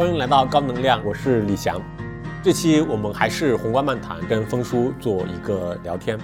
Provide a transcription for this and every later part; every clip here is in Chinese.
欢迎来到高能量，我是李翔。这期我们还是宏观漫谈，跟峰叔做一个聊天。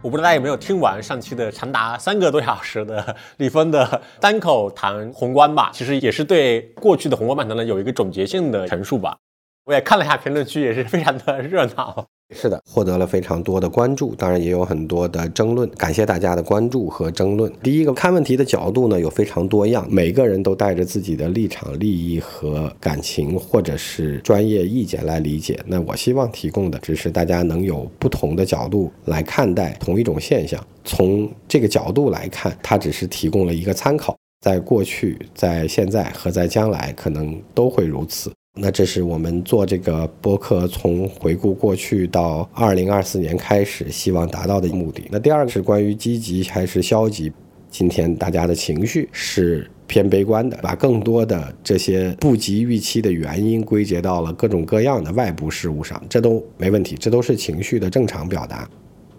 我不知道大家有没有听完上期的长达三个多小时的 李峰的单口谈宏观吧？其实也是对过去的宏观漫谈呢有一个总结性的陈述吧。我也看了一下评论区，也是非常的热闹。是的，获得了非常多的关注，当然也有很多的争论。感谢大家的关注和争论。第一个看问题的角度呢，有非常多样，每个人都带着自己的立场、利益和感情，或者是专业意见来理解。那我希望提供的只是大家能有不同的角度来看待同一种现象。从这个角度来看，它只是提供了一个参考，在过去、在现在和在将来可能都会如此。那这是我们做这个播客从回顾过去到二零二四年开始，希望达到的目的。那第二个是关于积极还是消极？今天大家的情绪是偏悲观的，把更多的这些不及预期的原因归结到了各种各样的外部事物上，这都没问题，这都是情绪的正常表达。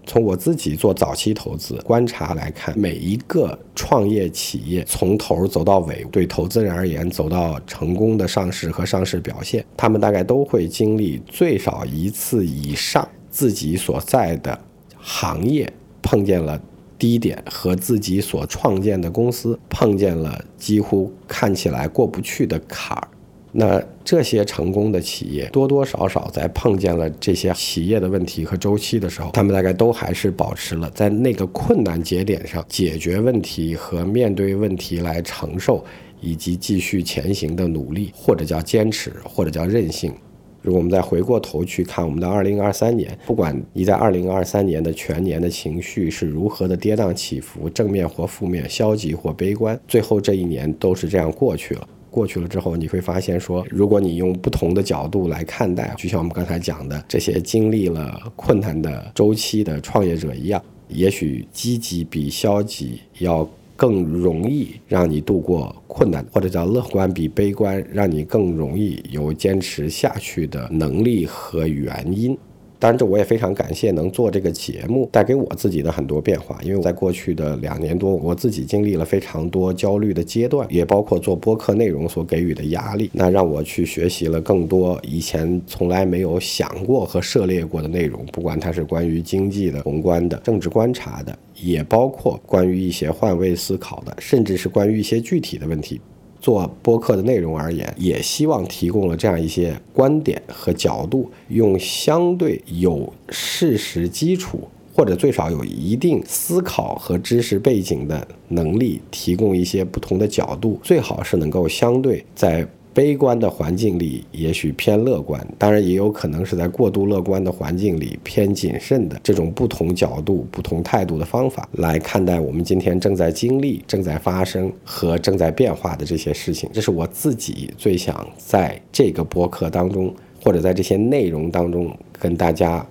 从我自己做早期投资观察来看，每一个创业企业从头走到尾，对投资人而言，走到成功的上市和上市表现，他们大概都会经历最少一次以上自己所在的行业碰见了低点，和自己所创建的公司碰见了几乎看起来过不去的坎儿。那这些成功的企业多多少少在碰见了这些企业的问题和周期的时候，他们大概都还是保持了在那个困难节点上解决问题和面对问题来承受以及继续前行的努力，或者叫坚持，或者叫韧性。如果我们再回过头去看我们的二零二三年，不管你在二零二三年的全年的情绪是如何的跌宕起伏，正面或负面，消极或悲观，最后这一年都是这样过去了。过去了之后，你会发现说，如果你用不同的角度来看待，就像我们刚才讲的这些经历了困难的周期的创业者一样，也许积极比消极要更容易让你度过困难，或者叫乐观比悲观让你更容易有坚持下去的能力和原因。当然，这我也非常感谢能做这个节目，带给我自己的很多变化。因为在过去的两年多，我自己经历了非常多焦虑的阶段，也包括做播客内容所给予的压力，那让我去学习了更多以前从来没有想过和涉猎过的内容，不管它是关于经济的、宏观的、政治观察的，也包括关于一些换位思考的，甚至是关于一些具体的问题。做播客的内容而言，也希望提供了这样一些观点和角度，用相对有事实基础或者最少有一定思考和知识背景的能力，提供一些不同的角度，最好是能够相对在。悲观的环境里，也许偏乐观；当然，也有可能是在过度乐观的环境里偏谨慎的。这种不同角度、不同态度的方法来看待我们今天正在经历、正在发生和正在变化的这些事情，这是我自己最想在这个播客当中，或者在这些内容当中跟大家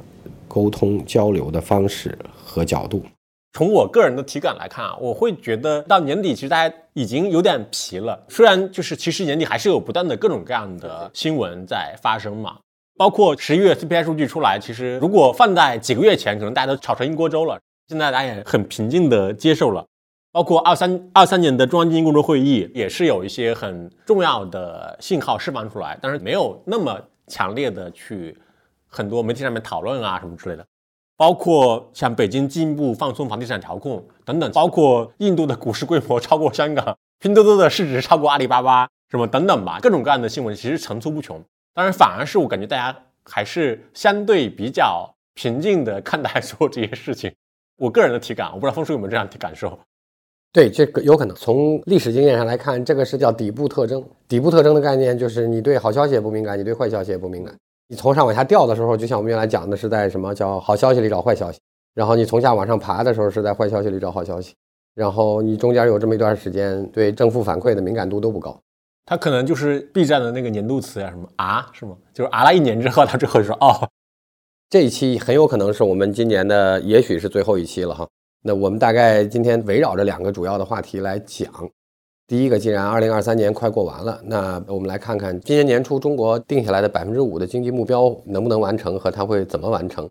沟通交流的方式和角度。从我个人的体感来看啊，我会觉得到年底其实大家已经有点疲了。虽然就是其实年底还是有不断的各种各样的新闻在发生嘛，包括十一月 CPI 数据出来，其实如果放在几个月前，可能大家都炒成一锅粥了。现在大家也很平静的接受了。包括二三二三年的中央经济工作会议，也是有一些很重要的信号释放出来，但是没有那么强烈的去很多媒体上面讨论啊什么之类的。包括像北京进一步放松房地产调控等等，包括印度的股市规模超过香港，拼多多的市值超过阿里巴巴，什么等等吧，各种各样的新闻其实层出不穷。当然，反而是我感觉大家还是相对比较平静的看待所有这些事情。我个人的体感，我不知道峰叔有没有这样的感受。对，这个有可能从历史经验上来看，这个是叫底部特征。底部特征的概念就是你对好消息也不敏感，你对坏消息也不敏感。你从上往下掉的时候，就像我们原来讲的是在什么叫好消息里找坏消息，然后你从下往上爬的时候是在坏消息里找好消息，然后你中间有这么一段时间对正负反馈的敏感度都不高，它可能就是 B 站的那个年度词呀，什么啊是吗？就是啊了一年之后，他最后就说哦，这一期很有可能是我们今年的，也许是最后一期了哈。那我们大概今天围绕着两个主要的话题来讲。第一个，既然二零二三年快过完了，那我们来看看今年年初中国定下来的百分之五的经济目标能不能完成，和它会怎么完成。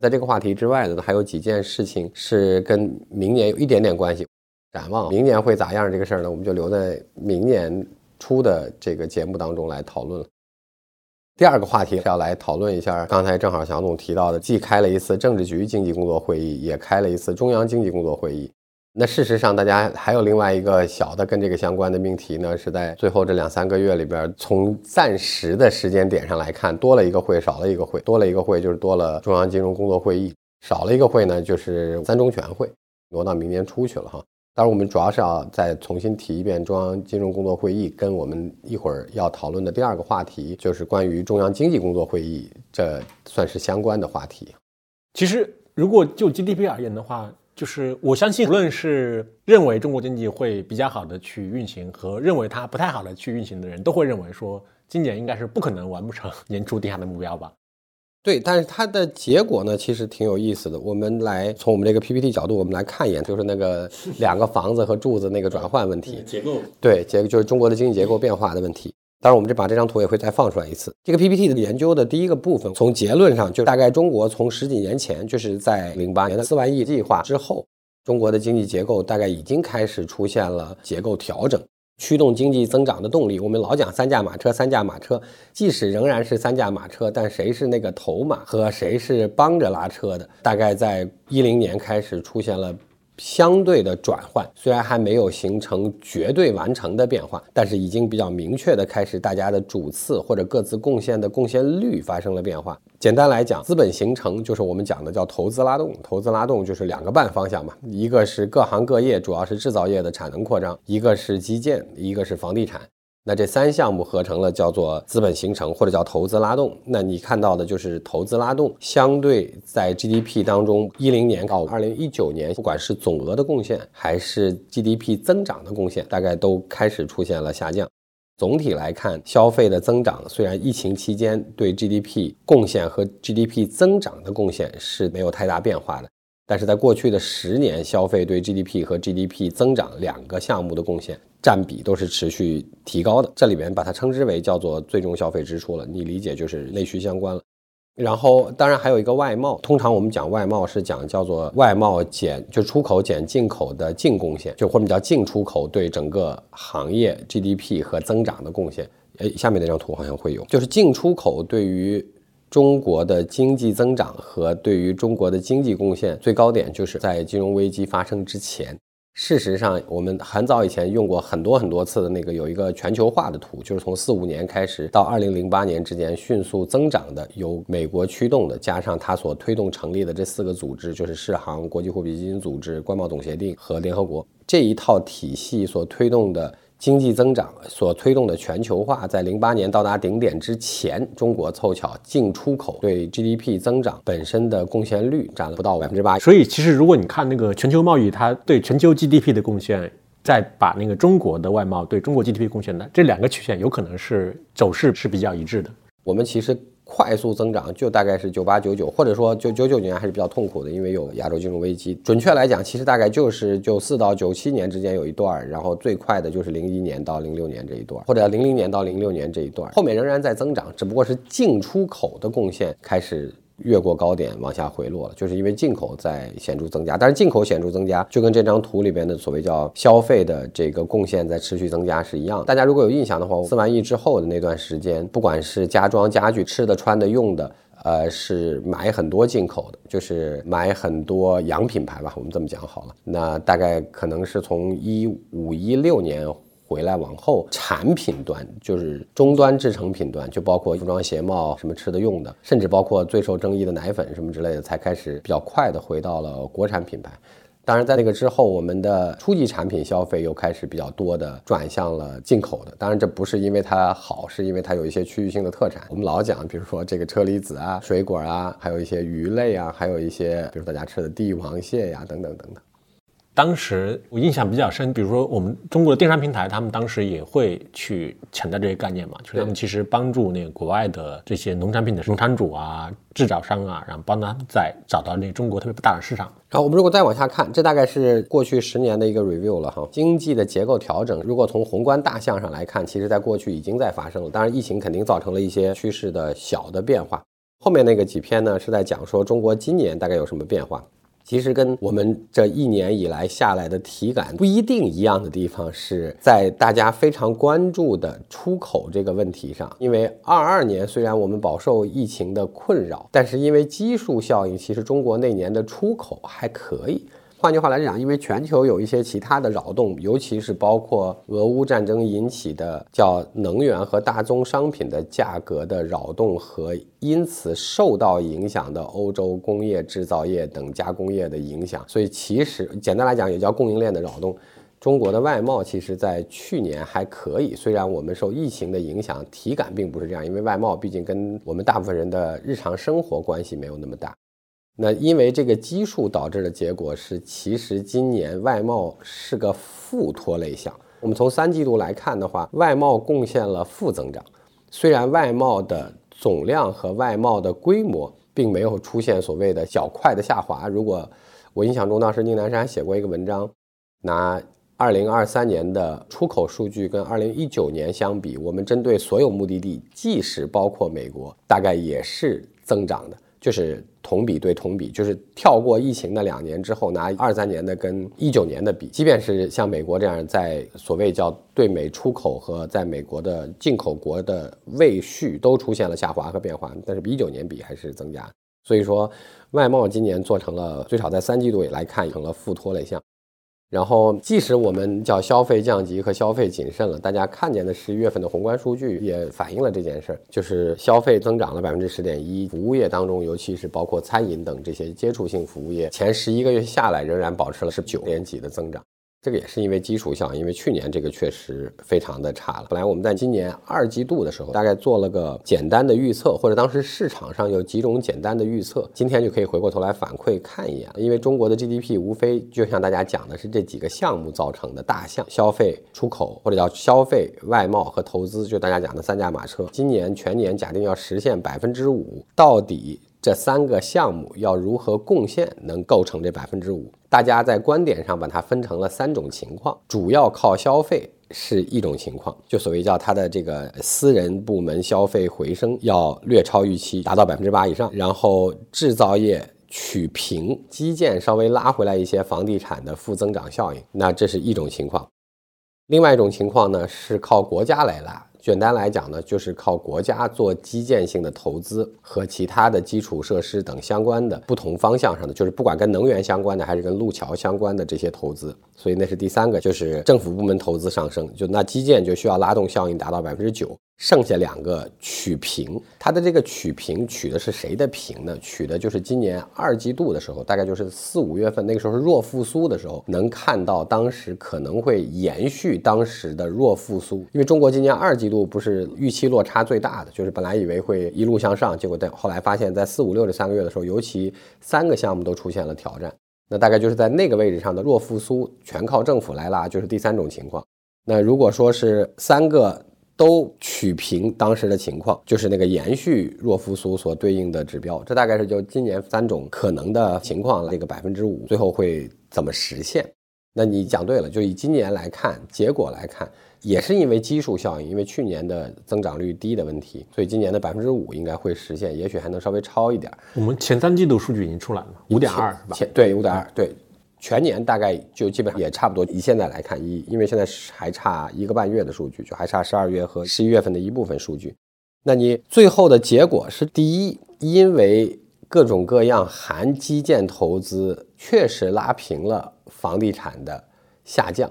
在这个话题之外的呢，还有几件事情是跟明年有一点点关系。展望明年会咋样这个事儿呢，我们就留在明年初的这个节目当中来讨论了。第二个话题要来讨论一下，刚才正好祥总提到的，既开了一次政治局经济工作会议，也开了一次中央经济工作会议。那事实上，大家还有另外一个小的跟这个相关的命题呢，是在最后这两三个月里边，从暂时的时间点上来看，多了一个会，少了一个会，多了一个会就是多了中央金融工作会议，少了一个会呢，就是三中全会挪到明年初去了哈。当然，我们主要是要再重新提一遍中央金融工作会议，跟我们一会儿要讨论的第二个话题，就是关于中央经济工作会议，这算是相关的话题。其实，如果就 GDP 而言的话，就是我相信，无论是认为中国经济会比较好的去运行，和认为它不太好的去运行的人，都会认为说，今年应该是不可能完不成年初定下的目标吧？对，但是它的结果呢，其实挺有意思的。我们来从我们这个 PPT 角度，我们来看一眼，就是那个两个房子和柱子那个转换问题，结构对结就是中国的经济结构变化的问题。当然，我们这把这张图也会再放出来一次。这个 PPT 的研究的第一个部分，从结论上就大概中国从十几年前，就是在零八年的四万亿计划之后，中国的经济结构大概已经开始出现了结构调整，驱动经济增长的动力。我们老讲三驾马车，三驾马车，即使仍然是三驾马车，但谁是那个头马和谁是帮着拉车的，大概在一零年开始出现了。相对的转换，虽然还没有形成绝对完成的变化，但是已经比较明确的开始，大家的主次或者各自贡献的贡献率发生了变化。简单来讲，资本形成就是我们讲的叫投资拉动，投资拉动就是两个半方向嘛，一个是各行各业，主要是制造业的产能扩张，一个是基建，一个是房地产。那这三项目合成了叫做资本形成，或者叫投资拉动。那你看到的就是投资拉动，相对在 GDP 当中，一零年到二零一九年，不管是总额的贡献，还是 GDP 增长的贡献，大概都开始出现了下降。总体来看，消费的增长虽然疫情期间对 GDP 贡献和 GDP 增长的贡献是没有太大变化的。但是在过去的十年，消费对 GDP 和 GDP 增长两个项目的贡献占比都是持续提高的。这里边把它称之为叫做最终消费支出了，你理解就是内需相关了。然后当然还有一个外贸，通常我们讲外贸是讲叫做外贸减就出口减进口的净贡献，就或者叫净出口对整个行业 GDP 和增长的贡献。哎，下面那张图好像会有，就是进出口对于。中国的经济增长和对于中国的经济贡献最高点，就是在金融危机发生之前。事实上，我们很早以前用过很多很多次的那个有一个全球化的图，就是从四五年开始到二零零八年之间迅速增长的，由美国驱动的，加上它所推动成立的这四个组织，就是世行、国际货币基金组织、关贸总协定和联合国这一套体系所推动的。经济增长所推动的全球化，在零八年到达顶点之前，中国凑巧进出口对 GDP 增长本身的贡献率占了不到百分之八。所以，其实如果你看那个全球贸易，它对全球 GDP 的贡献，再把那个中国的外贸对中国 GDP 贡献的这两个曲线，有可能是走势是比较一致的。我们其实。快速增长就大概是九八九九，或者说就九九年还是比较痛苦的，因为有亚洲金融危机。准确来讲，其实大概就是九四到九七年之间有一段，然后最快的就是零一年到零六年这一段，或者零零年到零六年这一段，后面仍然在增长，只不过是进出口的贡献开始。越过高点往下回落了，就是因为进口在显著增加，但是进口显著增加就跟这张图里边的所谓叫消费的这个贡献在持续增加是一样。大家如果有印象的话，四万亿之后的那段时间，不管是家装家具、吃的穿的用的，呃，是买很多进口的，就是买很多洋品牌吧，我们这么讲好了。那大概可能是从一五一六年。回来往后，产品端就是终端制成品端，就包括服装鞋帽、什么吃的用的，甚至包括最受争议的奶粉什么之类的，才开始比较快的回到了国产品牌。当然，在那个之后，我们的初级产品消费又开始比较多的转向了进口的。当然，这不是因为它好，是因为它有一些区域性的特产。我们老讲，比如说这个车厘子啊、水果啊，还有一些鱼类啊，还有一些比如大家吃的帝王蟹呀，等等等等。当时我印象比较深，比如说我们中国的电商平台，他们当时也会去强调这些概念嘛，就是他们其实帮助那个国外的这些农产品的农场主啊、制造商啊，然后帮他们在找到那中国特别大的市场。然后我们如果再往下看，这大概是过去十年的一个 review 了哈。经济的结构调整，如果从宏观大项上来看，其实在过去已经在发生了。当然，疫情肯定造成了一些趋势的小的变化。后面那个几篇呢，是在讲说中国今年大概有什么变化。其实跟我们这一年以来下来的体感不一定一样的地方，是在大家非常关注的出口这个问题上。因为二二年虽然我们饱受疫情的困扰，但是因为基数效应，其实中国那年的出口还可以。换句话来讲，因为全球有一些其他的扰动，尤其是包括俄乌战争引起的叫能源和大宗商品的价格的扰动，和因此受到影响的欧洲工业制造业等加工业的影响，所以其实简单来讲也叫供应链的扰动。中国的外贸其实在去年还可以，虽然我们受疫情的影响，体感并不是这样，因为外贸毕竟跟我们大部分人的日常生活关系没有那么大。那因为这个基数导致的结果是，其实今年外贸是个负拖累项。我们从三季度来看的话，外贸贡献了负增长。虽然外贸的总量和外贸的规模并没有出现所谓的较快的下滑。如果我印象中当时宁南山写过一个文章，拿二零二三年的出口数据跟二零一九年相比，我们针对所有目的地，即使包括美国，大概也是增长的。就是同比对同比，就是跳过疫情的两年之后，拿二三年的跟一九年的比，即便是像美国这样在所谓叫对美出口和在美国的进口国的位序都出现了下滑和变化，但是比一九年比还是增加。所以说，外贸今年做成了最少在三季度来看成了负拖累项。然后，即使我们叫消费降级和消费谨慎了，大家看见的十一月份的宏观数据也反映了这件事儿，就是消费增长了百分之十点一，服务业当中，尤其是包括餐饮等这些接触性服务业，前十一个月下来仍然保持了是九点几的增长。这个也是因为基础效应，因为去年这个确实非常的差了。本来我们在今年二季度的时候，大概做了个简单的预测，或者当时市场上有几种简单的预测，今天就可以回过头来反馈看一眼。因为中国的 GDP 无非就像大家讲的是这几个项目造成的大项：消费、出口，或者叫消费、外贸和投资，就大家讲的三驾马车。今年全年假定要实现百分之五，到底？这三个项目要如何贡献能构成这百分之五？大家在观点上把它分成了三种情况，主要靠消费是一种情况，就所谓叫它的这个私人部门消费回升要略超预期，达到百分之八以上，然后制造业取平，基建稍微拉回来一些，房地产的负增长效应，那这是一种情况。另外一种情况呢是靠国家来拉。简单来讲呢，就是靠国家做基建性的投资和其他的基础设施等相关的不同方向上的，就是不管跟能源相关的还是跟路桥相关的这些投资，所以那是第三个，就是政府部门投资上升，就那基建就需要拉动效应达到百分之九。剩下两个取平，它的这个取平取的是谁的平呢？取的就是今年二季度的时候，大概就是四五月份那个时候是弱复苏的时候，能看到当时可能会延续当时的弱复苏。因为中国今年二季度不是预期落差最大的，就是本来以为会一路向上，结果在后来发现，在四五六这三个月的时候，尤其三个项目都出现了挑战。那大概就是在那个位置上的弱复苏，全靠政府来拉，就是第三种情况。那如果说是三个。都取平当时的情况，就是那个延续弱复苏所对应的指标，这大概是就今年三种可能的情况，这个百分之五最后会怎么实现？那你讲对了，就以今年来看，结果来看，也是因为基数效应，因为去年的增长率低的问题，所以今年的百分之五应该会实现，也许还能稍微超一点。我们前三季度数据已经出来了，五点二是吧？对，五点二，对。全年大概就基本上也差不多。以现在来看，一因为现在还差一个半月的数据，就还差十二月和十一月份的一部分数据。那你最后的结果是：第一，因为各种各样含基建投资确实拉平了房地产的下降，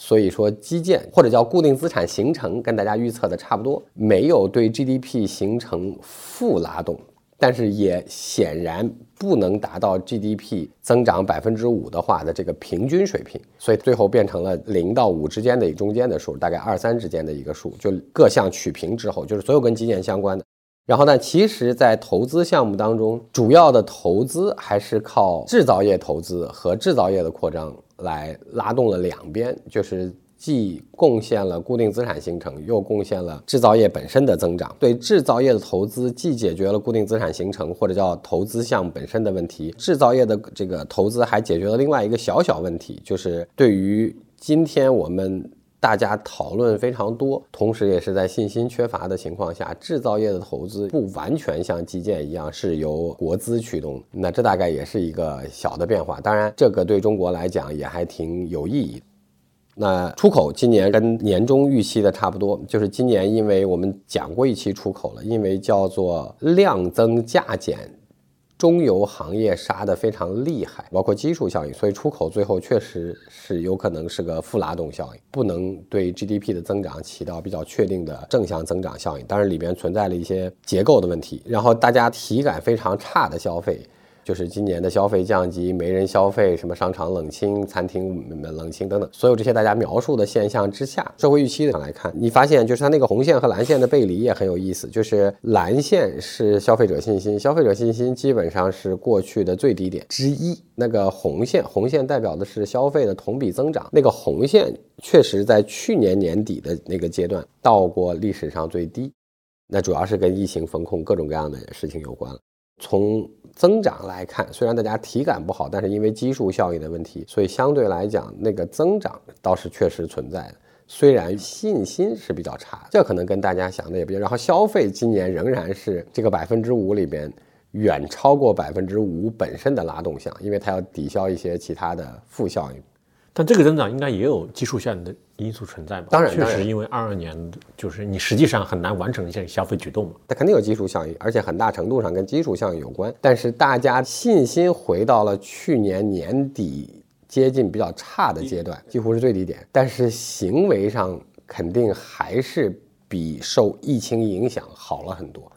所以说基建或者叫固定资产形成跟大家预测的差不多，没有对 GDP 形成负拉动。但是也显然不能达到 GDP 增长百分之五的话的这个平均水平，所以最后变成了零到五之间的中间的数，大概二三之间的一个数，就各项取平之后，就是所有跟基建相关的。然后呢，其实，在投资项目当中，主要的投资还是靠制造业投资和制造业的扩张来拉动了两边，就是。既贡献了固定资产形成，又贡献了制造业本身的增长。对制造业的投资，既解决了固定资产形成或者叫投资项目本身的问题，制造业的这个投资还解决了另外一个小小问题，就是对于今天我们大家讨论非常多，同时也是在信心缺乏的情况下，制造业的投资不完全像基建一样是由国资驱动，那这大概也是一个小的变化。当然，这个对中国来讲也还挺有意义。那出口今年跟年终预期的差不多，就是今年因为我们讲过一期出口了，因为叫做量增价减，中游行业杀的非常厉害，包括基数效应，所以出口最后确实是有可能是个负拉动效应，不能对 GDP 的增长起到比较确定的正向增长效应。当然里边存在了一些结构的问题，然后大家体感非常差的消费。就是今年的消费降级，没人消费，什么商场冷清、餐厅冷清等等，所有这些大家描述的现象之下，社会预期上来看，你发现就是它那个红线和蓝线的背离也很有意思。就是蓝线是消费者信心，消费者信心基本上是过去的最低点之一。那个红线，红线代表的是消费的同比增长，那个红线确实在去年年底的那个阶段到过历史上最低。那主要是跟疫情风控各种各样的事情有关。从增长来看，虽然大家体感不好，但是因为基数效应的问题，所以相对来讲，那个增长倒是确实存在的。虽然信心是比较差，这可能跟大家想的也不一样。然后消费今年仍然是这个百分之五里边远超过百分之五本身的拉动项，因为它要抵消一些其他的负效应。但这个增长应该也有基数效应的因素存在吧？当然，确实，因为二二年就是你实际上很难完成一些消费举动嘛。它肯定有基数效应，而且很大程度上跟基数效应有关。但是大家信心回到了去年年底接近比较差的阶段，几乎是最低点。但是行为上肯定还是比受疫情影响好了很多。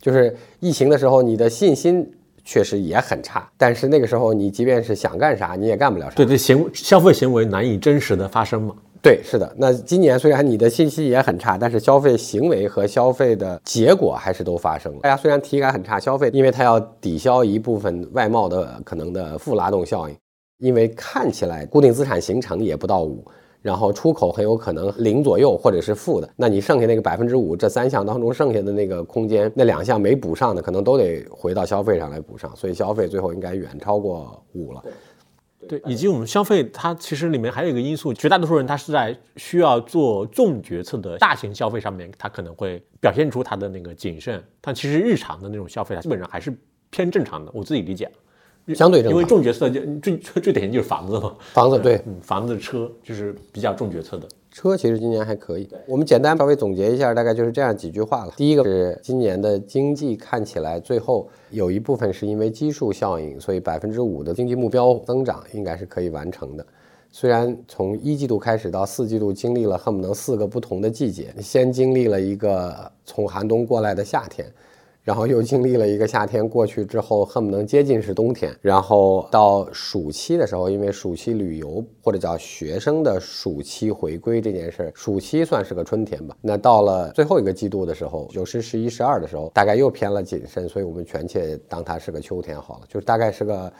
就是疫情的时候，你的信心。确实也很差，但是那个时候你即便是想干啥，你也干不了啥。对对，行消费行为难以真实的发生嘛。对，是的。那今年虽然你的信息也很差，但是消费行为和消费的结果还是都发生了。大家虽然体感很差，消费因为它要抵消一部分外贸的可能的负拉动效应，因为看起来固定资产形成也不到五。然后出口很有可能零左右，或者是负的。那你剩下那个百分之五，这三项当中剩下的那个空间，那两项没补上的，可能都得回到消费上来补上。所以消费最后应该远超过五了。对，以及我们消费，它其实里面还有一个因素，绝大多数人他是在需要做重决策的大型消费上面，他可能会表现出他的那个谨慎。但其实日常的那种消费，它基本上还是偏正常的。我自己理解。相对正因为重决策就最最典型就是房子嘛，房子对，嗯，房子车就是比较重决策的。车其实今年还可以。我们简单稍微总结一下，大概就是这样几句话了。第一个是今年的经济看起来最后有一部分是因为基数效应，所以百分之五的经济目标增长应该是可以完成的。虽然从一季度开始到四季度经历了恨不能四个不同的季节，先经历了一个从寒冬过来的夏天。然后又经历了一个夏天过去之后，恨不能接近是冬天。然后到暑期的时候，因为暑期旅游或者叫学生的暑期回归这件事儿，暑期算是个春天吧。那到了最后一个季度的时候，九十、十一、十二的时候，大概又偏了谨慎，所以我们全切当它是个秋天好了，就是大概是个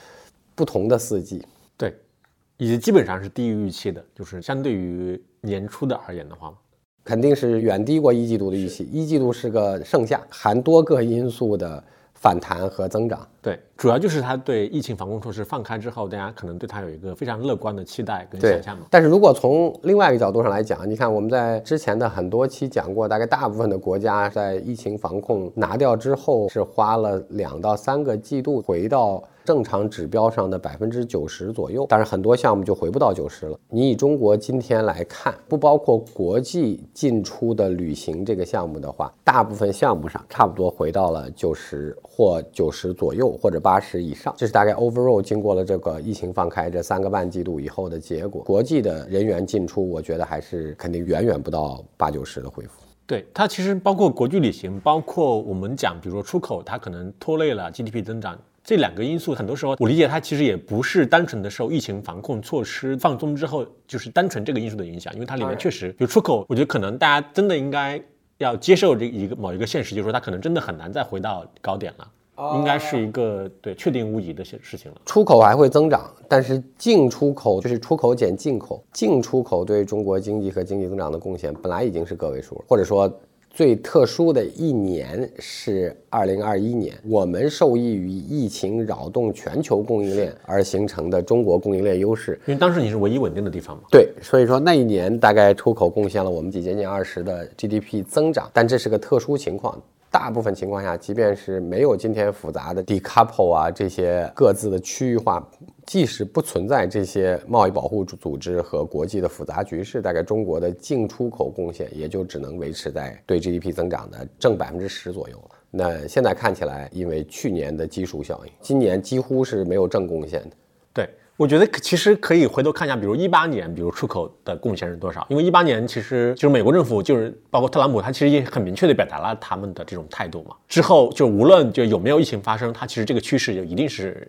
不同的四季。对，以及基本上是低于预期的，就是相对于年初的而言的话。肯定是远低过一季度的预期，一季度是个盛夏，含多个因素的反弹和增长。对，主要就是他对疫情防控措施放开之后，大家可能对他有一个非常乐观的期待跟想象嘛。但是如果从另外一个角度上来讲，你看我们在之前的很多期讲过，大概大部分的国家在疫情防控拿掉之后，是花了两到三个季度回到。正常指标上的百分之九十左右，但是很多项目就回不到九十了。你以中国今天来看，不包括国际进出的旅行这个项目的话，大部分项目上差不多回到了九十或九十左右，或者八十以上。这是大概 overall 经过了这个疫情放开这三个半季度以后的结果。国际的人员进出，我觉得还是肯定远远不到八九十的恢复。对它其实包括国际旅行，包括我们讲，比如说出口，它可能拖累了 GDP 增长。这两个因素，很多时候我理解它其实也不是单纯的受疫情防控措施放松之后，就是单纯这个因素的影响，因为它里面确实比如出口，我觉得可能大家真的应该要接受这一个某一个现实，就是说它可能真的很难再回到高点了，应该是一个对确定无疑的事事情了。出口还会增长，但是进出口就是出口减进口，进出口对中国经济和经济增长的贡献本来已经是个位数，或者说。最特殊的一年是二零二一年，我们受益于疫情扰动全球供应链而形成的中国供应链优势。因为当时你是唯一稳定的地方嘛。对，所以说那一年大概出口贡献了我们几接近二十的 GDP 增长，但这是个特殊情况。大部分情况下，即便是没有今天复杂的 decouple 啊这些各自的区域化，即使不存在这些贸易保护组织和国际的复杂局势，大概中国的净出口贡献也就只能维持在对 GDP 增长的正百分之十左右。那现在看起来，因为去年的基数效应，今年几乎是没有正贡献的。对。我觉得其实可以回头看一下，比如一八年，比如出口的贡献是多少？因为一八年其实就是美国政府，就是包括特朗普，他其实也很明确的表达了他们的这种态度嘛。之后就无论就有没有疫情发生，他其实这个趋势就一定是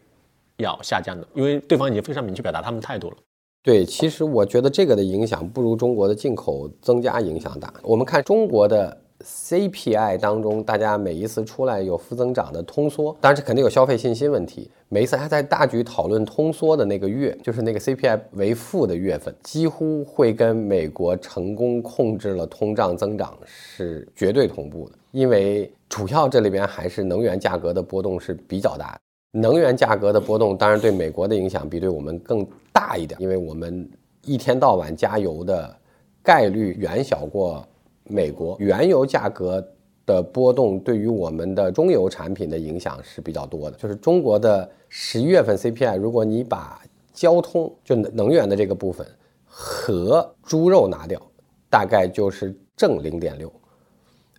要下降的，因为对方已经非常明确表达他们态度了。对，其实我觉得这个的影响不如中国的进口增加影响大。我们看中国的。CPI 当中，大家每一次出来有负增长的通缩，当然这肯定有消费信心问题。每一次还在大局讨论通缩的那个月，就是那个 CPI 为负的月份，几乎会跟美国成功控制了通胀增长是绝对同步的。因为主要这里边还是能源价格的波动是比较大的，能源价格的波动当然对美国的影响比对我们更大一点，因为我们一天到晚加油的概率远小过。美国原油价格的波动对于我们的中油产品的影响是比较多的。就是中国的十一月份 CPI，如果你把交通就能源的这个部分和猪肉拿掉，大概就是正零点六；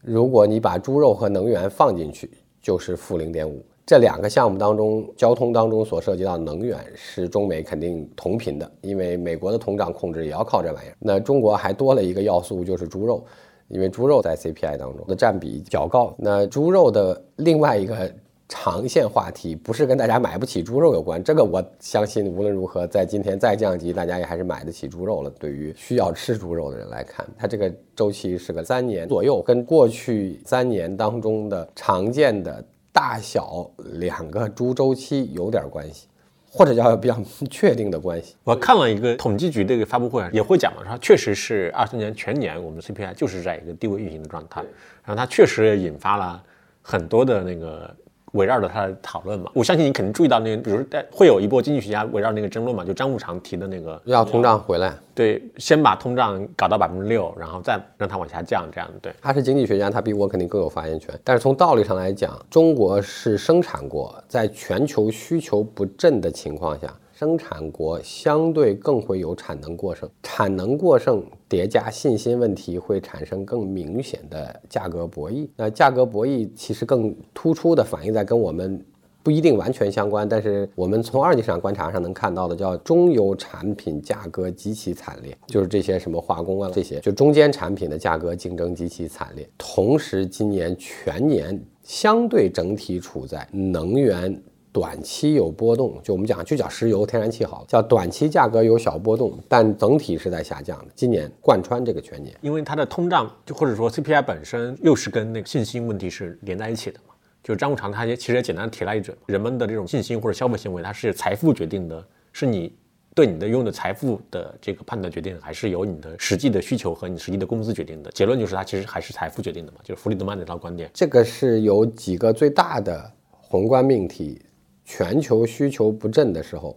如果你把猪肉和能源放进去，就是负零点五。这两个项目当中，交通当中所涉及到能源是中美肯定同频的，因为美国的通胀控制也要靠这玩意儿。那中国还多了一个要素，就是猪肉。因为猪肉在 CPI 当中的占比较高，那猪肉的另外一个长线话题不是跟大家买不起猪肉有关，这个我相信无论如何在今天再降级，大家也还是买得起猪肉了。对于需要吃猪肉的人来看，它这个周期是个三年左右，跟过去三年当中的常见的大小两个猪周期有点关系。或者叫比较确定的关系。我看了一个统计局的一个发布会，也会讲嘛，说确实是二三年全年我们 CPI 就是在一个低位运行的状态，然后它确实也引发了很多的那个。围绕着它的讨论嘛，我相信你肯定注意到那个，比如在会有一波经济学家围绕那个争论嘛，就张五常提的那个要通胀回来，对，先把通胀搞到百分之六，然后再让它往下降，这样对。他是经济学家，他比我肯定更有发言权。但是从道理上来讲，中国是生产国，在全球需求不振的情况下。生产国相对更会有产能过剩，产能过剩叠加信心问题，会产生更明显的价格博弈。那价格博弈其实更突出的反映在跟我们不一定完全相关，但是我们从二级市场观察上能看到的，叫中游产品价格极其惨烈，就是这些什么化工啊这些，就中间产品的价格竞争极其惨烈。同时，今年全年相对整体处在能源。短期有波动，就我们讲就叫石油、天然气好了，叫短期价格有小波动，但整体是在下降的。今年贯穿这个全年，因为它的通胀就或者说 CPI 本身又是跟那个信心问题是连在一起的嘛。就是张五常他也其实也简单提了一嘴，人们的这种信心或者消费行为，它是财富决定的，是你对你的拥有的财富的这个判断决定，还是由你的实际的需求和你实际的工资决定的？结论就是它其实还是财富决定的嘛，就是弗里德曼那套观点。这个是有几个最大的宏观命题。全球需求不振的时候，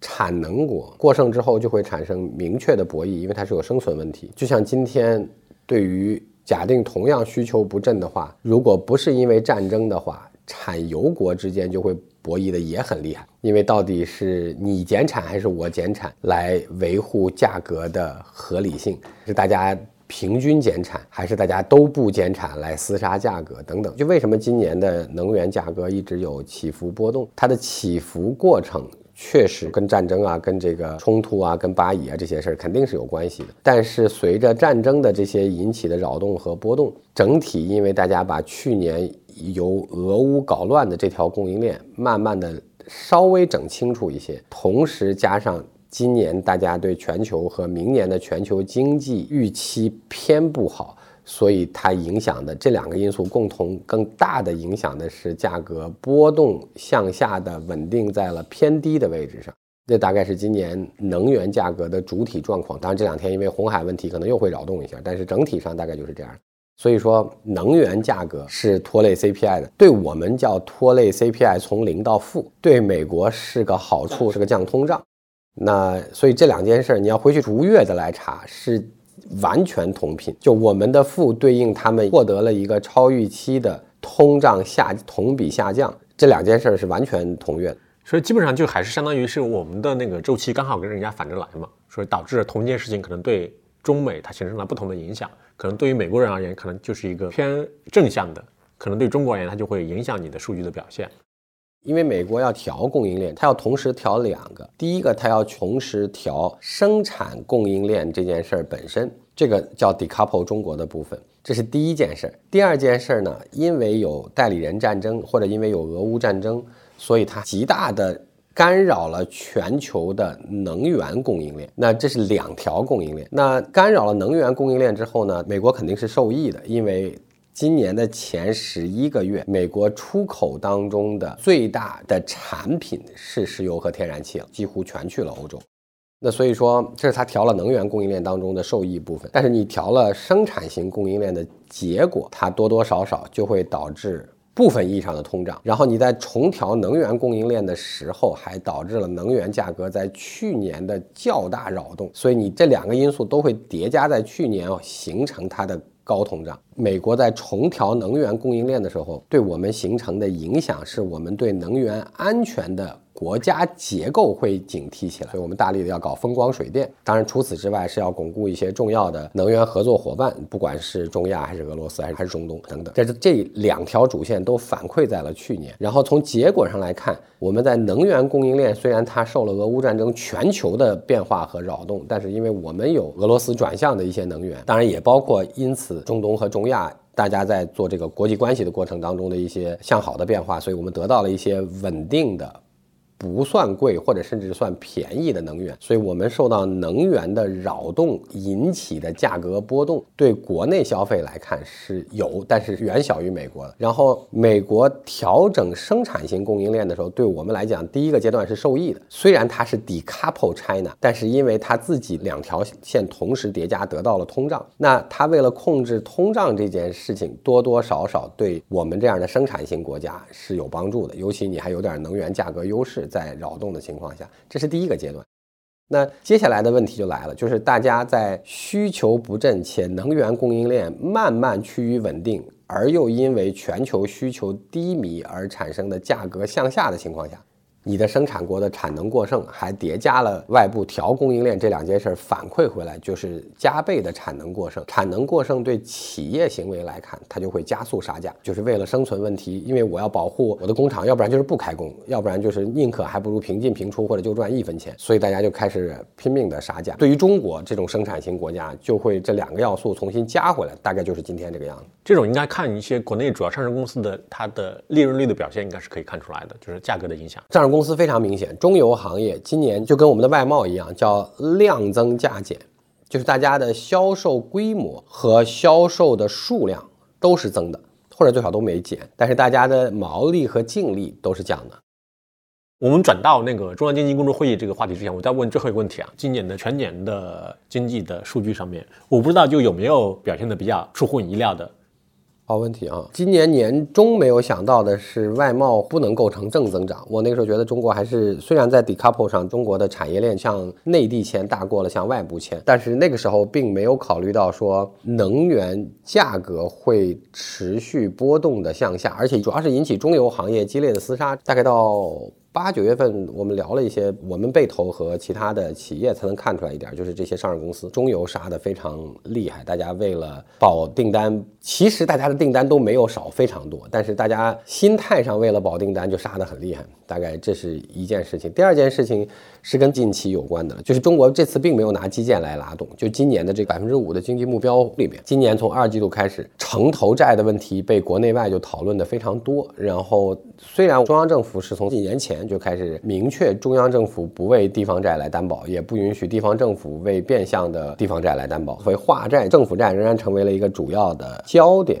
产能国过剩之后就会产生明确的博弈，因为它是有生存问题。就像今天，对于假定同样需求不振的话，如果不是因为战争的话，产油国之间就会博弈的也很厉害，因为到底是你减产还是我减产来维护价格的合理性，是大家。平均减产还是大家都不减产来厮杀价格等等，就为什么今年的能源价格一直有起伏波动？它的起伏过程确实跟战争啊、跟这个冲突啊、跟巴以啊这些事儿肯定是有关系的。但是随着战争的这些引起的扰动和波动，整体因为大家把去年由俄乌搞乱的这条供应链慢慢的稍微整清楚一些，同时加上。今年大家对全球和明年的全球经济预期偏不好，所以它影响的这两个因素共同更大的影响的是价格波动向下的稳定在了偏低的位置上。这大概是今年能源价格的主体状况。当然这两天因为红海问题可能又会扰动一下，但是整体上大概就是这样。所以说，能源价格是拖累 CPI 的，对我们叫拖累 CPI 从零到负，对美国是个好处，是个降通胀。那所以这两件事儿你要回去逐月的来查，是完全同频。就我们的负对应他们获得了一个超预期的通胀下同比下降，这两件事儿是完全同月。所以基本上就还是相当于是我们的那个周期刚好跟人家反着来嘛，所以导致同一件事情可能对中美它形成了不同的影响。可能对于美国人而言，可能就是一个偏正向的；可能对中国而言，它就会影响你的数据的表现。因为美国要调供应链，它要同时调两个。第一个，它要同时调生产供应链这件事儿本身，这个叫 decouple 中国的部分，这是第一件事儿。第二件事儿呢，因为有代理人战争或者因为有俄乌战争，所以它极大的。干扰了全球的能源供应链，那这是两条供应链。那干扰了能源供应链之后呢？美国肯定是受益的，因为今年的前十一个月，美国出口当中的最大的产品是石油和天然气，几乎全去了欧洲。那所以说，这是它调了能源供应链当中的受益部分。但是你调了生产型供应链的结果，它多多少少就会导致。部分意义上的通胀，然后你在重调能源供应链的时候，还导致了能源价格在去年的较大扰动，所以你这两个因素都会叠加在去年形成它的高通胀。美国在重调能源供应链的时候，对我们形成的影响是我们对能源安全的。国家结构会警惕起来，所以我们大力的要搞风光水电。当然，除此之外是要巩固一些重要的能源合作伙伴，不管是中亚还是俄罗斯还是还是中东等等。这是这两条主线都反馈在了去年。然后从结果上来看，我们在能源供应链虽然它受了俄乌战争全球的变化和扰动，但是因为我们有俄罗斯转向的一些能源，当然也包括因此中东和中亚大家在做这个国际关系的过程当中的一些向好的变化，所以我们得到了一些稳定的。不算贵或者甚至算便宜的能源，所以我们受到能源的扰动引起的价格波动，对国内消费来看是有，但是远小于美国的。然后美国调整生产型供应链的时候，对我们来讲，第一个阶段是受益的。虽然它是 decouple China，但是因为它自己两条线同时叠加得到了通胀，那它为了控制通胀这件事情，多多少少对我们这样的生产型国家是有帮助的。尤其你还有点能源价格优势。在扰动的情况下，这是第一个阶段。那接下来的问题就来了，就是大家在需求不振且能源供应链慢慢趋于稳定，而又因为全球需求低迷而产生的价格向下的情况下。你的生产国的产能过剩，还叠加了外部调供应链这两件事反馈回来，就是加倍的产能过剩。产能过剩对企业行为来看，它就会加速杀价，就是为了生存问题。因为我要保护我的工厂，要不然就是不开工，要不然就是宁可还不如平进平出，或者就赚一分钱。所以大家就开始拼命的杀价。对于中国这种生产型国家，就会这两个要素重新加回来，大概就是今天这个样子。这种应该看一些国内主要上市公司的它的利润率的表现，应该是可以看出来的，就是价格的影响。上市公公司非常明显，中游行业今年就跟我们的外贸一样，叫量增价减，就是大家的销售规模和销售的数量都是增的，或者最少都没减，但是大家的毛利和净利都是降的。我们转到那个中央经济工作会议这个话题之前，我再问最后一个问题啊，今年的全年的经济的数据上面，我不知道就有没有表现的比较出乎你意料的。好问题啊！今年年中没有想到的是，外贸不能构成正增长。我那个时候觉得中国还是虽然在 decouple 上，中国的产业链向内地迁大过了向外部迁，但是那个时候并没有考虑到说能源价格会持续波动的向下，而且主要是引起中游行业激烈的厮杀，大概到。八九月份，我们聊了一些我们被投和其他的企业，才能看出来一点，就是这些上市公司中游杀的非常厉害。大家为了保订单，其实大家的订单都没有少非常多，但是大家心态上为了保订单就杀得很厉害。大概这是一件事情。第二件事情是跟近期有关的，就是中国这次并没有拿基建来拉动。就今年的这百分之五的经济目标里面，今年从二季度开始，城投债的问题被国内外就讨论的非常多。然后虽然中央政府是从几年前。就开始明确，中央政府不为地方债来担保，也不允许地方政府为变相的地方债来担保，所以化债、政府债仍然成为了一个主要的焦点。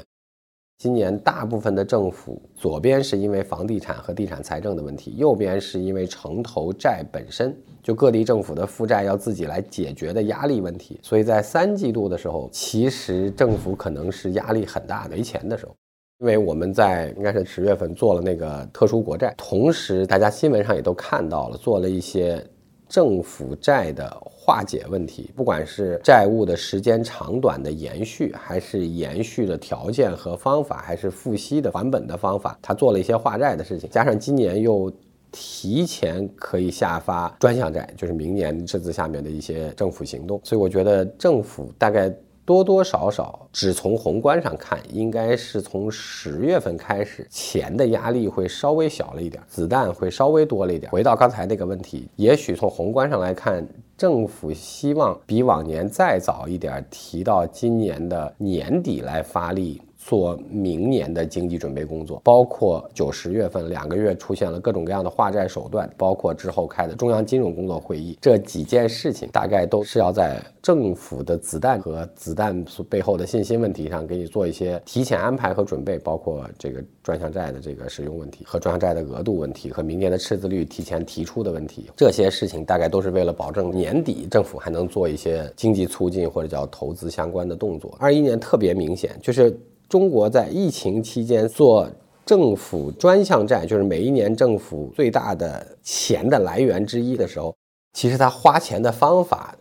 今年大部分的政府，左边是因为房地产和地产财政的问题，右边是因为城投债本身就各地政府的负债要自己来解决的压力问题。所以在三季度的时候，其实政府可能是压力很大，没钱的时候。因为我们在应该是十月份做了那个特殊国债，同时大家新闻上也都看到了，做了一些政府债的化解问题，不管是债务的时间长短的延续，还是延续的条件和方法，还是付息的还本的方法，他做了一些化债的事情，加上今年又提前可以下发专项债，就是明年赤字下面的一些政府行动，所以我觉得政府大概。多多少少，只从宏观上看，应该是从十月份开始，钱的压力会稍微小了一点，子弹会稍微多了一点。回到刚才那个问题，也许从宏观上来看，政府希望比往年再早一点提到今年的年底来发力。做明年的经济准备工作，包括九十月份两个月出现了各种各样的化债手段，包括之后开的中央金融工作会议，这几件事情大概都是要在政府的子弹和子弹背后的信心问题上给你做一些提前安排和准备，包括这个专项债的这个使用问题和专项债的额度问题和明年的赤字率提前提出的问题，这些事情大概都是为了保证年底政府还能做一些经济促进或者叫投资相关的动作。二一年特别明显就是。中国在疫情期间做政府专项债，就是每一年政府最大的钱的来源之一的时候，其实他花钱的方法。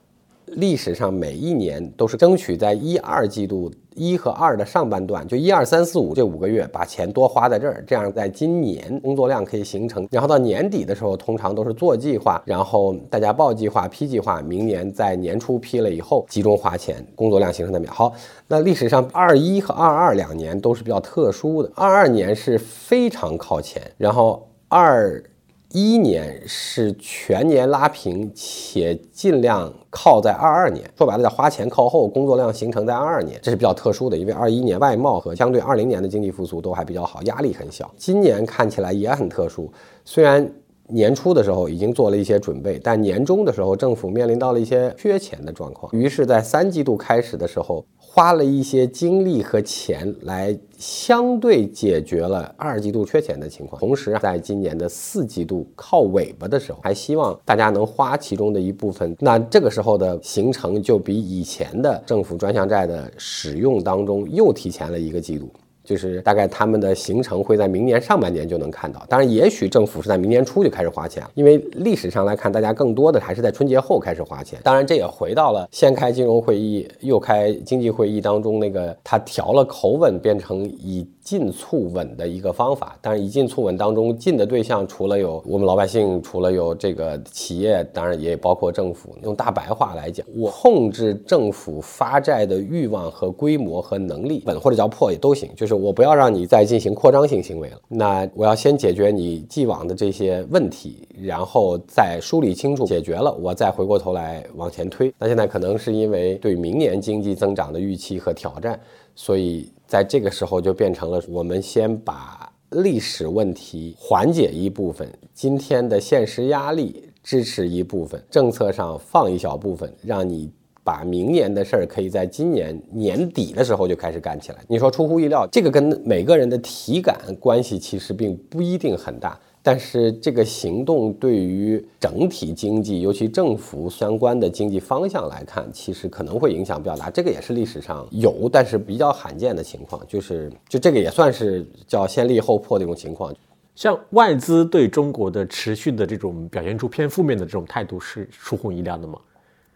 历史上每一年都是争取在一二季度一和二的上半段，就一二三四五这五个月把钱多花在这儿，这样在今年工作量可以形成。然后到年底的时候，通常都是做计划，然后大家报计划、批计划，明年在年初批了以后集中花钱，工作量形成在秒。好，那历史上二一和二二两年都是比较特殊的，二二年是非常靠前，然后二。一年是全年拉平，且尽量靠在二二年，说白了叫花钱靠后，工作量形成在二二年，这是比较特殊的，因为二一年外贸和相对二零年的经济复苏都还比较好，压力很小。今年看起来也很特殊，虽然年初的时候已经做了一些准备，但年终的时候政府面临到了一些缺钱的状况，于是，在三季度开始的时候。花了一些精力和钱来相对解决了二季度缺钱的情况，同时在今年的四季度靠尾巴的时候，还希望大家能花其中的一部分。那这个时候的形成就比以前的政府专项债的使用当中又提前了一个季度。就是大概他们的行程会在明年上半年就能看到，当然也许政府是在明年初就开始花钱，因为历史上来看，大家更多的还是在春节后开始花钱。当然这也回到了先开金融会议又开经济会议当中那个他调了口吻变成以。进促稳的一个方法，但是以进促稳当中进的对象除了有我们老百姓，除了有这个企业，当然也包括政府。用大白话来讲，我控制政府发债的欲望和规模和能力，稳或者叫破也都行。就是我不要让你再进行扩张性行为了，那我要先解决你既往的这些问题，然后再梳理清楚解决了，我再回过头来往前推。那现在可能是因为对明年经济增长的预期和挑战，所以。在这个时候就变成了，我们先把历史问题缓解一部分，今天的现实压力支持一部分，政策上放一小部分，让你把明年的事儿可以在今年年底的时候就开始干起来。你说出乎意料，这个跟每个人的体感关系其实并不一定很大。但是这个行动对于整体经济，尤其政府相关的经济方向来看，其实可能会影响比较大。这个也是历史上有，但是比较罕见的情况，就是就这个也算是叫先立后破的一种情况。像外资对中国的持续的这种表现出偏负面的这种态度，是出乎意料的吗？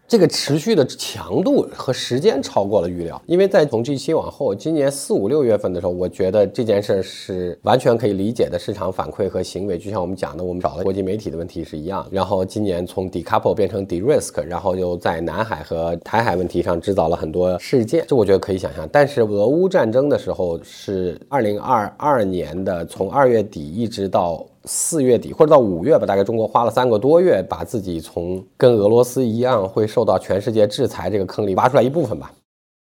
这个持续的强度和时间超过了预料，因为在从 G 七往后，今年四五六月份的时候，我觉得这件事是完全可以理解的市场反馈和行为，就像我们讲的，我们找了国际媒体的问题是一样。然后今年从 decouple 变成 de-risk，然后又在南海和台海问题上制造了很多事件，这我觉得可以想象。但是俄乌战争的时候是二零二二年的，从二月底一直到。四月底或者到五月吧，大概中国花了三个多月，把自己从跟俄罗斯一样会受到全世界制裁这个坑里挖出来一部分吧。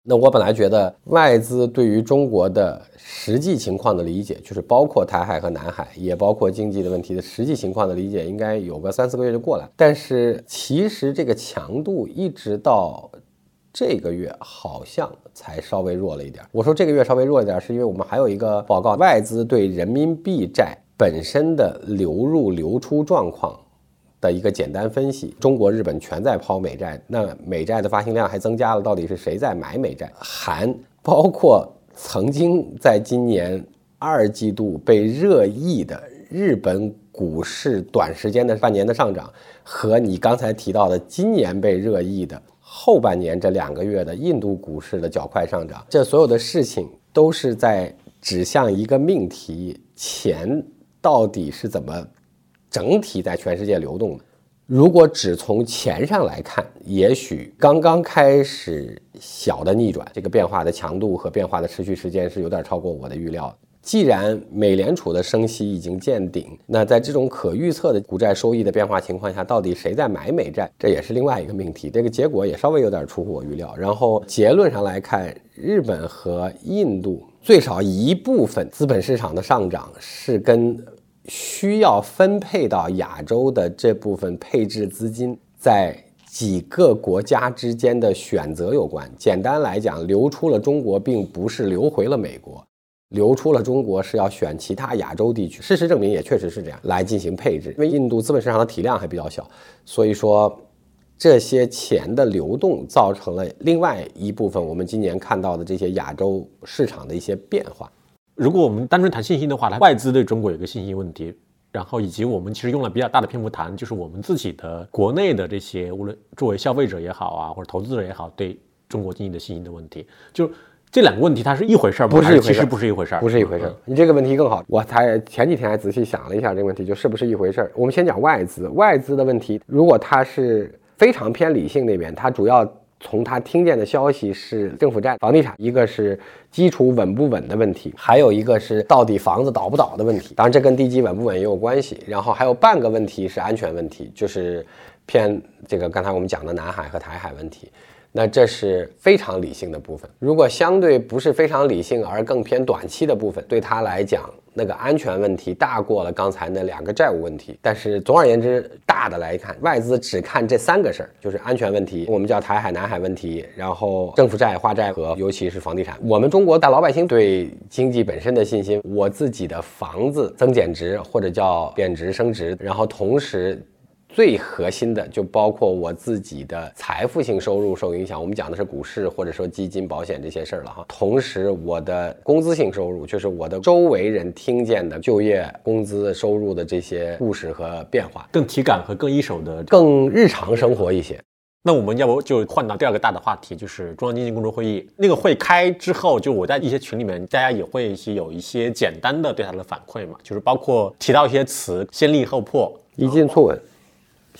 那我本来觉得外资对于中国的实际情况的理解，就是包括台海和南海，也包括经济的问题的实际情况的理解，应该有个三四个月就过来。但是其实这个强度一直到这个月好像才稍微弱了一点。我说这个月稍微弱一点，是因为我们还有一个报告，外资对人民币债本身的流入流出状况的一个简单分析。中国、日本全在抛美债，那美债的发行量还增加了，到底是谁在买美债？含包括曾经在今年二季度被热议的日本股市短时间的半年的上涨，和你刚才提到的今年被热议的。后半年这两个月的印度股市的较快上涨，这所有的事情都是在指向一个命题：钱到底是怎么整体在全世界流动的？如果只从钱上来看，也许刚刚开始小的逆转，这个变化的强度和变化的持续时间是有点超过我的预料。既然美联储的升息已经见顶，那在这种可预测的股债收益的变化情况下，到底谁在买美债，这也是另外一个命题。这个结果也稍微有点出乎我预料。然后结论上来看，日本和印度最少一部分资本市场的上涨是跟需要分配到亚洲的这部分配置资金在几个国家之间的选择有关。简单来讲，流出了中国，并不是流回了美国。流出了中国是要选其他亚洲地区，事实证明也确实是这样来进行配置。因为印度资本市场的体量还比较小，所以说这些钱的流动造成了另外一部分我们今年看到的这些亚洲市场的一些变化。如果我们单纯谈信心的话，它外资对中国有个信心问题，然后以及我们其实用了比较大的篇幅谈，就是我们自己的国内的这些无论作为消费者也好啊，或者投资者也好，对中国经济的信心的问题，就。这两个问题它是一回事儿吗？不是一回事儿，其实不是一回事儿，不是一回事儿。你这个问题更好，我才前几天还仔细想了一下这个问题，就是不是一回事儿。我们先讲外资，外资的问题，如果它是非常偏理性那边，他主要从他听见的消息是政府债、房地产，一个是基础稳不稳的问题，还有一个是到底房子倒不倒的问题。当然这跟地基稳不稳也有关系。然后还有半个问题是安全问题，就是偏这个刚才我们讲的南海和台海问题。那这是非常理性的部分。如果相对不是非常理性，而更偏短期的部分，对他来讲，那个安全问题大过了刚才那两个债务问题。但是总而言之，大的来看，外资只看这三个事儿，就是安全问题，我们叫台海、南海问题，然后政府债、化债和尤其是房地产。我们中国大老百姓对经济本身的信心，我自己的房子增减值或者叫贬值升值，然后同时。最核心的就包括我自己的财富性收入受影响，我们讲的是股市或者说基金、保险这些事儿了哈。同时，我的工资性收入，就是我的周围人听见的就业、工资、收入的这些故事和变化，更体感和更一手的、更日常生活一些。那我们要不就换到第二个大的话题，就是中央经济工作会议那个会开之后，就我在一些群里面，大家也会是有一些简单的对它的反馈嘛，就是包括提到一些词，先立后破，一进促稳。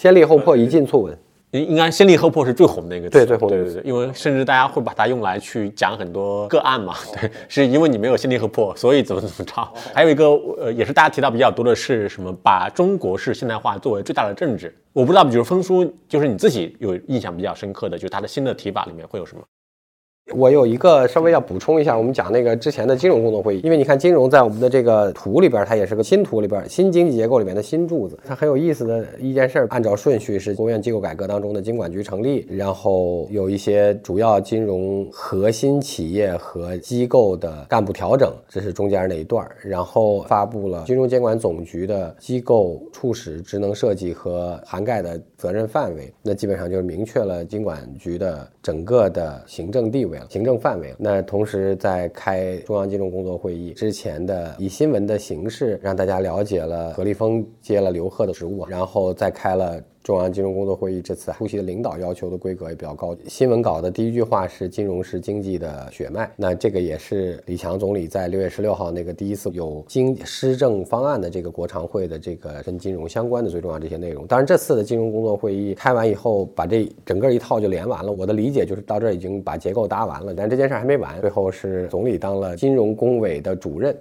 先立后破，一进促文。应应该先立后破是最红的一个词，对，最红。对对对，因为甚至大家会把它用来去讲很多个案嘛。对，是因为你没有先立后破，所以怎么怎么着。还有一个呃，也是大家提到比较多的是什么？把中国式现代化作为最大的政治。我不知道，比如风叔，就是你自己有印象比较深刻的，就是他的新的提法里面会有什么？我有一个稍微要补充一下，我们讲那个之前的金融工作会议，因为你看金融在我们的这个图里边，它也是个新图里边新经济结构里面的新柱子。它很有意思的一件事，按照顺序是国务院机构改革当中的经管局成立，然后有一些主要金融核心企业和机构的干部调整，这是中间那一段，然后发布了金融监管总局的机构处室职能设计和涵盖的责任范围，那基本上就是明确了经管局的整个的行政地位。行政范围。那同时在开中央金融工作会议之前的，以新闻的形式让大家了解了何立峰接了刘鹤的职务，然后再开了。中央金融工作会议这次出席的领导要求的规格也比较高。新闻稿的第一句话是“金融是经济的血脉”，那这个也是李强总理在六月十六号那个第一次有经施政方案的这个国常会的这个跟金融相关的最重要这些内容。当然，这次的金融工作会议开完以后，把这整个一套就连完了。我的理解就是到这儿已经把结构搭完了，但这件事还没完。最后是总理当了金融工委的主任。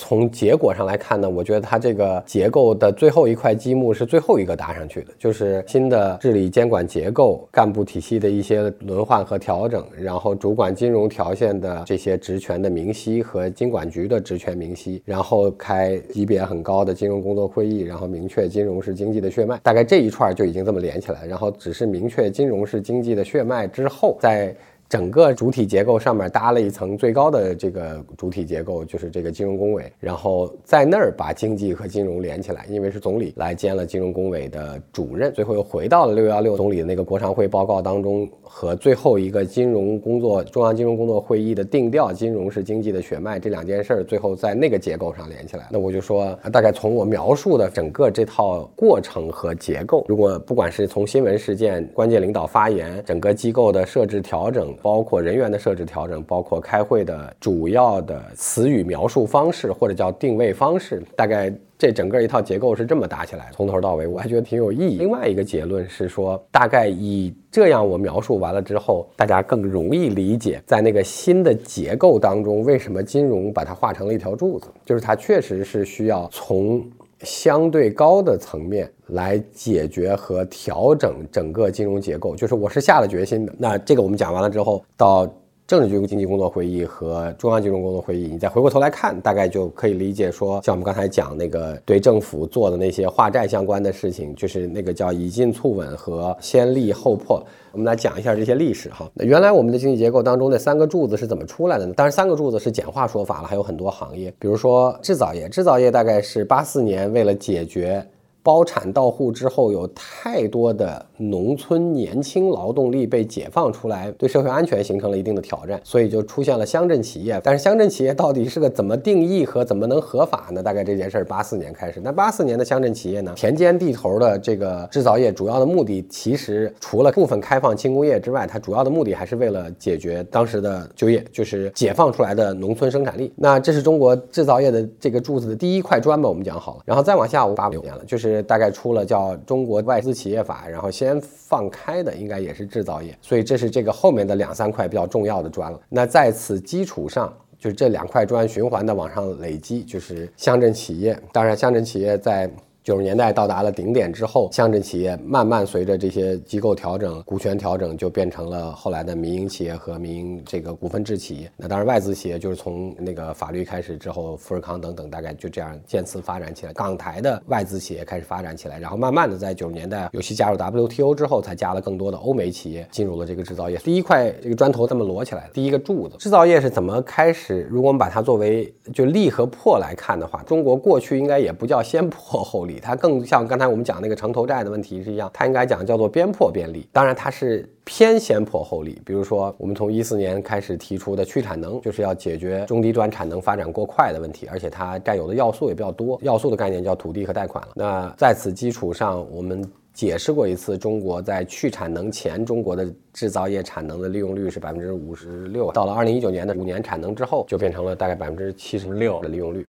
从结果上来看呢，我觉得它这个结构的最后一块积木是最后一个搭上去的，就是新的治理监管结构、干部体系的一些轮换和调整，然后主管金融条线的这些职权的明晰和金管局的职权明晰，然后开级别很高的金融工作会议，然后明确金融是经济的血脉，大概这一串就已经这么连起来，然后只是明确金融是经济的血脉之后，在。整个主体结构上面搭了一层最高的这个主体结构，就是这个金融工委，然后在那儿把经济和金融连起来，因为是总理来兼了金融工委的主任，最后又回到了六幺六总理的那个国常会报告当中和最后一个金融工作中央金融工作会议的定调，金融是经济的血脉这两件事儿，最后在那个结构上连起来。那我就说，大概从我描述的整个这套过程和结构，如果不管是从新闻事件、关键领导发言、整个机构的设置调整。包括人员的设置调整，包括开会的主要的词语描述方式或者叫定位方式，大概这整个一套结构是这么搭起来。从头到尾，我还觉得挺有意义。另外一个结论是说，大概以这样我描述完了之后，大家更容易理解，在那个新的结构当中，为什么金融把它画成了一条柱子，就是它确实是需要从。相对高的层面来解决和调整整个金融结构，就是我是下了决心的。那这个我们讲完了之后，到政治局经济工作会议和中央金融工作会议，你再回过头来看，大概就可以理解说，像我们刚才讲那个对政府做的那些化债相关的事情，就是那个叫以进促稳和先立后破。我们来讲一下这些历史哈。那原来我们的经济结构当中那三个柱子是怎么出来的呢？当然，三个柱子是简化说法了，还有很多行业，比如说制造业，制造业大概是八四年为了解决。包产到户之后，有太多的农村年轻劳动力被解放出来，对社会安全形成了一定的挑战，所以就出现了乡镇企业。但是乡镇企业到底是个怎么定义和怎么能合法呢？大概这件事儿八四年开始。那八四年的乡镇企业呢，田间地头的这个制造业，主要的目的其实除了部分开放轻工业之外，它主要的目的还是为了解决当时的就业，就是解放出来的农村生产力。那这是中国制造业的这个柱子的第一块砖吧，我们讲好了。然后再往下，我八五年了，就是。大概出了叫《中国外资企业法》，然后先放开的应该也是制造业，所以这是这个后面的两三块比较重要的砖了。那在此基础上，就是这两块砖循环的往上累积，就是乡镇企业。当然，乡镇企业在。九十年代到达了顶点之后，乡镇企业慢慢随着这些机构调整、股权调整，就变成了后来的民营企业和民营这个股份制企业。那当然，外资企业就是从那个法律开始之后，富士康等等，大概就这样渐次发展起来。港台的外资企业开始发展起来，然后慢慢的在九十年代，尤其加入 WTO 之后，才加了更多的欧美企业进入了这个制造业。第一块这个砖头这么摞起来，第一个柱子，制造业是怎么开始？如果我们把它作为就立和破来看的话，中国过去应该也不叫先破后立。它更像刚才我们讲那个城投债的问题是一样，它应该讲叫做边破边立。当然，它是偏先破后立。比如说，我们从一四年开始提出的去产能，就是要解决中低端产能发展过快的问题，而且它占有的要素也比较多。要素的概念叫土地和贷款了。那在此基础上，我们解释过一次，中国在去产能前，中国的制造业产能的利用率是百分之五十六。到了二零一九年的五年产能之后，就变成了大概百分之七十六的利用率。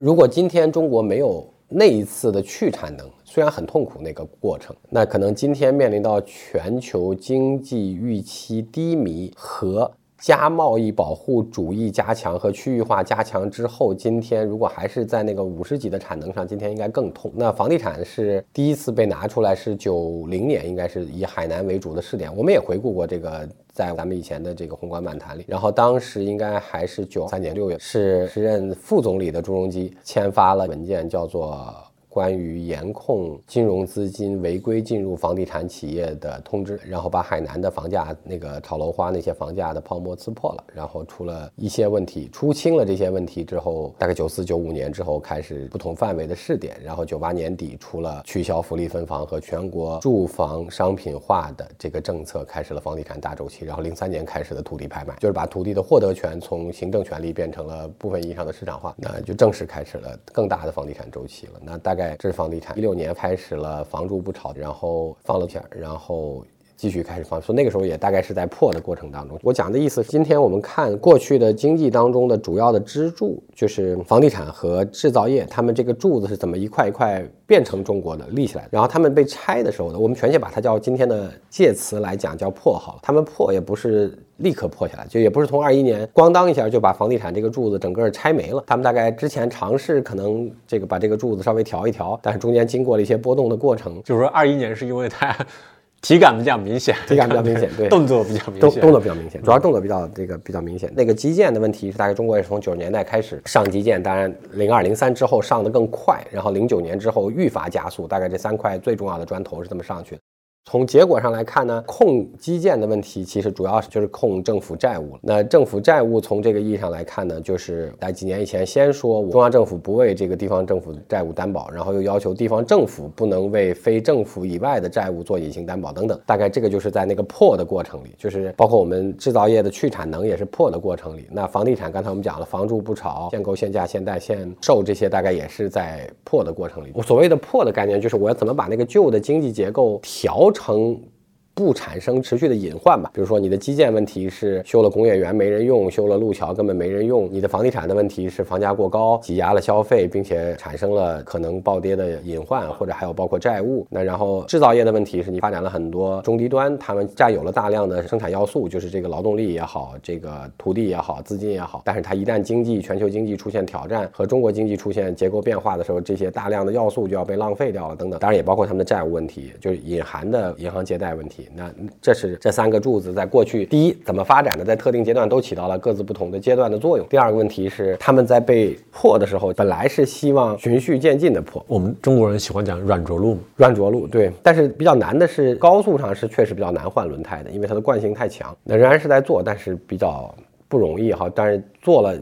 如果今天中国没有那一次的去产能虽然很痛苦，那个过程，那可能今天面临到全球经济预期低迷和加贸易保护主义加强和区域化加强之后，今天如果还是在那个五十几的产能上，今天应该更痛。那房地产是第一次被拿出来，是九零年，应该是以海南为主的试点。我们也回顾过这个。在咱们以前的这个宏观漫谈里，然后当时应该还是九三年六月，是时任副总理的朱镕基签发了文件，叫做。关于严控金融资金违规进入房地产企业的通知，然后把海南的房价那个炒楼花那些房价的泡沫刺破了，然后出了一些问题，出清了这些问题之后，大概九四九五年之后开始不同范围的试点，然后九八年底出了取消福利分房和全国住房商品化的这个政策，开始了房地产大周期，然后零三年开始的土地拍卖，就是把土地的获得权从行政权利变成了部分意义上的市场化，那就正式开始了更大的房地产周期了。那大概。这是房地产，一六年开始了“房住不炒”，然后放了片，然后。继续开始放，松那个时候也大概是在破的过程当中。我讲的意思是，今天我们看过去的经济当中的主要的支柱就是房地产和制造业，他们这个柱子是怎么一块一块变成中国的立起来，然后他们被拆的时候呢，我们全且把它叫今天的介词来讲叫破好了，他们破也不是。立刻破下来，就也不是从二一年咣当一下就把房地产这个柱子整个拆没了。他们大概之前尝试可能这个把这个柱子稍微调一调，但是中间经过了一些波动的过程。就是说二一年是因为它体感比较明显，体感比较明显，对，动作比较明显，动作比较明显，主要动作比较这个比较明显。那个基建的问题是大概中国也是从九十年代开始上基建，当然零二零三之后上的更快，然后零九年之后愈发加速，大概这三块最重要的砖头是这么上去的。从结果上来看呢，控基建的问题其实主要就是控政府债务。那政府债务从这个意义上来看呢，就是在几年以前先说中央政府不为这个地方政府债务担保，然后又要求地方政府不能为非政府以外的债务做隐形担保等等。大概这个就是在那个破的过程里，就是包括我们制造业的去产能也是破的过程里。那房地产刚才我们讲了，房住不炒、限购、限价、限贷、限售这些，大概也是在破的过程里。我所谓的破的概念，就是我要怎么把那个旧的经济结构调。成不产生持续的隐患吧，比如说你的基建问题是修了工业园没人用，修了路桥根本没人用；你的房地产的问题是房价过高，挤压了消费，并且产生了可能暴跌的隐患，或者还有包括债务。那然后制造业的问题是你发展了很多中低端，他们占有了大量的生产要素，就是这个劳动力也好，这个土地也好，资金也好。但是它一旦经济全球经济出现挑战和中国经济出现结构变化的时候，这些大量的要素就要被浪费掉了等等。当然也包括他们的债务问题，就是隐含的银行借贷问题。那这是这三个柱子在过去，第一怎么发展的，在特定阶段都起到了各自不同的阶段的作用。第二个问题是，他们在被破的时候，本来是希望循序渐进的破。我们中国人喜欢讲软着陆，软着陆对。但是比较难的是，高速上是确实比较难换轮胎的，因为它的惯性太强。那仍然是在做，但是比较不容易哈。但是做了。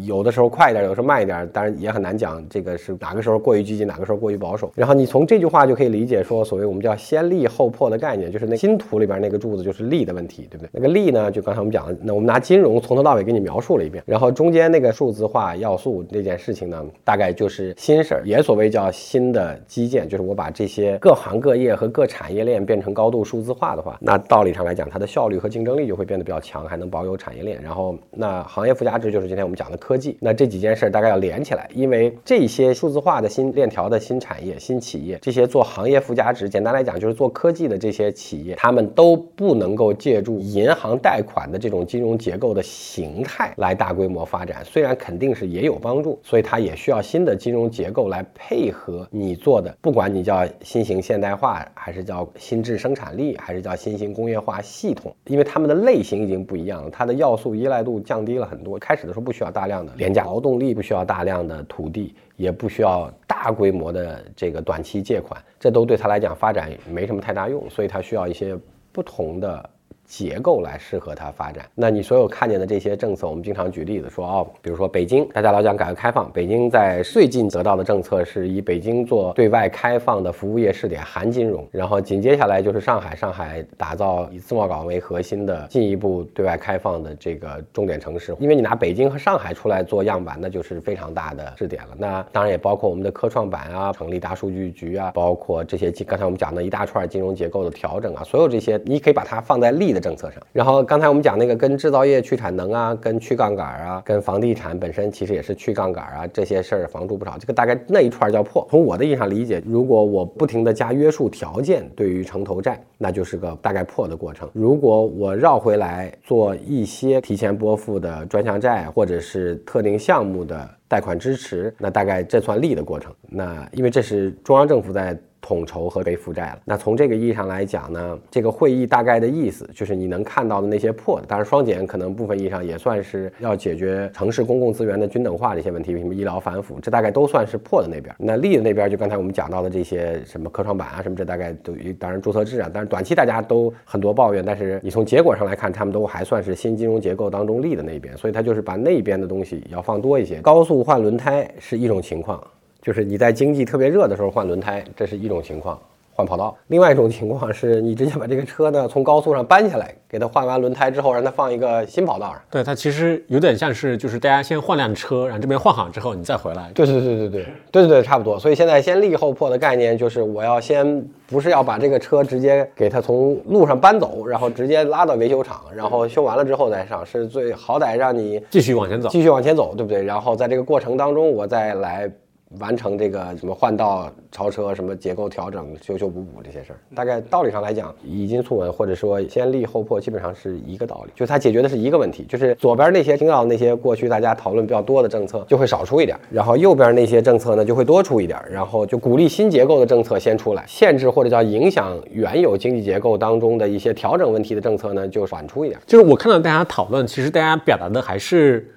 有的时候快一点，有的时候慢一点，当然也很难讲这个是哪个时候过于积极，哪个时候过于保守。然后你从这句话就可以理解说，所谓我们叫先立后破的概念，就是那新图里边那个柱子就是立的问题，对不对？那个立呢，就刚才我们讲的，那我们拿金融从头到尾给你描述了一遍，然后中间那个数字化要素这件事情呢，大概就是新事儿，也所谓叫新的基建，就是我把这些各行各业和各产业链变成高度数字化的话，那道理上来讲，它的效率和竞争力就会变得比较强，还能保有产业链。然后那行业附加值就是今天我们讲的。科技，那这几件事大概要连起来，因为这些数字化的新链条的新产业、新企业，这些做行业附加值，简单来讲就是做科技的这些企业，他们都不能够借助银行贷款的这种金融结构的形态来大规模发展。虽然肯定是也有帮助，所以它也需要新的金融结构来配合你做的，不管你叫新型现代化，还是叫新质生产力，还是叫新型工业化系统，因为它们的类型已经不一样了，它的要素依赖度降低了很多。开始的时候不需要大量。的廉价劳动力不需要大量的土地，也不需要大规模的这个短期借款，这都对他来讲发展没什么太大用，所以他需要一些不同的。结构来适合它发展。那你所有看见的这些政策，我们经常举例子说哦，比如说北京，大家老讲改革开放，北京在最近得到的政策是以北京做对外开放的服务业试点，含金融。然后紧接下来就是上海，上海打造以自贸港为核心的进一步对外开放的这个重点城市。因为你拿北京和上海出来做样板，那就是非常大的试点了。那当然也包括我们的科创板啊，成立大数据局啊，包括这些刚才我们讲的一大串金融结构的调整啊，所有这些你可以把它放在立的。政策上，然后刚才我们讲那个跟制造业去产能啊，跟去杠杆啊，跟房地产本身其实也是去杠杆啊，这些事儿房住不炒，这个大概那一串叫破。从我的意义上理解，如果我不停的加约束条件，对于城投债，那就是个大概破的过程。如果我绕回来做一些提前拨付的专项债，或者是特定项目的贷款支持，那大概这算利的过程。那因为这是中央政府在。统筹和被负债了。那从这个意义上来讲呢，这个会议大概的意思就是你能看到的那些破的，当然双减可能部分意义上也算是要解决城市公共资源的均等化这些问题，什么医疗反腐，这大概都算是破的那边。那利的那边就刚才我们讲到的这些什么科创板啊什么，这大概都当然注册制啊，但是短期大家都很多抱怨，但是你从结果上来看，他们都还算是新金融结构当中利的那边，所以它就是把那边的东西要放多一些。高速换轮胎是一种情况。就是你在经济特别热的时候换轮胎，这是一种情况。换跑道。另外一种情况是你直接把这个车呢从高速上搬下来，给它换完轮胎之后，让它放一个新跑道上。对，它其实有点像是就是大家先换辆车，然后这边换好之后你再回来。对对对对对对对对，差不多。所以现在先立后破的概念就是我要先不是要把这个车直接给它从路上搬走，然后直接拉到维修厂，然后修完了之后再上，是最好歹让你继续往前走。继续往前走，对不对？然后在这个过程当中，我再来。完成这个什么换道、超车、什么结构调整、修修补补这些事儿，大概道理上来讲，已经促稳或者说先立后破，基本上是一个道理，就它解决的是一个问题，就是左边那些听到那些过去大家讨论比较多的政策就会少出一点，然后右边那些政策呢就会多出一点，然后就鼓励新结构的政策先出来，限制或者叫影响原有经济结构当中的一些调整问题的政策呢就缓出一点。就是我看到大家讨论，其实大家表达的还是。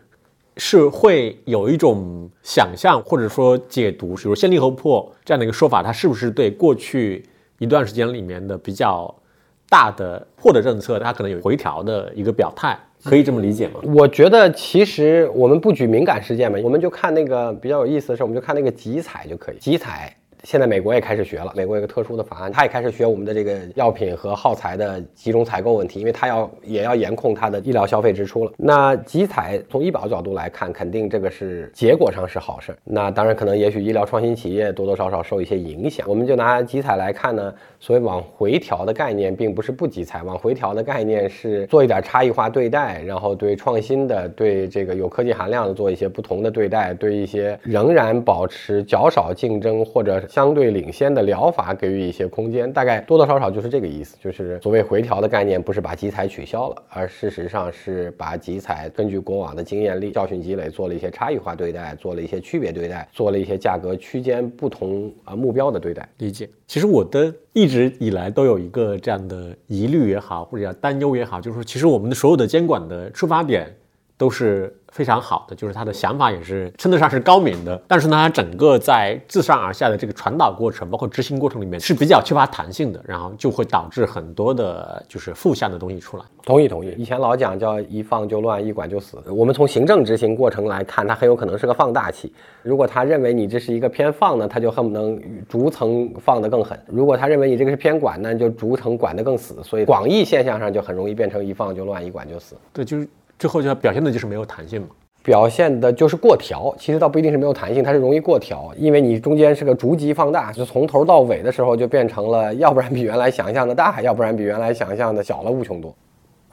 是会有一种想象或者说解读，比如“先立后破”这样的一个说法，它是不是对过去一段时间里面的比较大的破的政策，它可能有回调的一个表态？可以这么理解吗？我觉得其实我们不举敏感事件嘛，我们就看那个比较有意思的事，我们就看那个集采就可以，集采。现在美国也开始学了，美国有个特殊的法案，他也开始学我们的这个药品和耗材的集中采购问题，因为他要也要严控他的医疗消费支出了。那集采从医保角度来看，肯定这个是结果上是好事。那当然可能也许医疗创新企业多多少少受一些影响。我们就拿集采来看呢，所谓往回调的概念，并不是不集采，往回调的概念是做一点差异化对待，然后对创新的、对这个有科技含量的做一些不同的对待，对一些仍然保持较少竞争或者。相对领先的疗法给予一些空间，大概多多少少就是这个意思，就是所谓回调的概念，不是把集采取消了，而事实上是把集采根据过往的经验力、教训积累，做了一些差异化对待，做了一些区别对待，做了一些价格区间不同啊目标的对待。理解。其实我的一直以来都有一个这样的疑虑也好，或者叫担忧也好，就是说，其实我们的所有的监管的出发点都是。非常好的，就是他的想法也是称得上是高明的，但是呢，他整个在自上而下的这个传导过程，包括执行过程里面是比较缺乏弹性的，然后就会导致很多的就是负向的东西出来。同意同意，以前老讲叫一放就乱，一管就死。我们从行政执行过程来看，它很有可能是个放大器。如果他认为你这是一个偏放呢，他就恨不能逐层放得更狠；如果他认为你这个是偏管那，就逐层管得更死。所以广义现象上就很容易变成一放就乱，一管就死。对，就是。之后就要表现的就是没有弹性嘛，表现的就是过调。其实倒不一定是没有弹性，它是容易过调，因为你中间是个逐级放大，就从头到尾的时候就变成了，要不然比原来想象的大，要不然比原来想象的小了无穷多。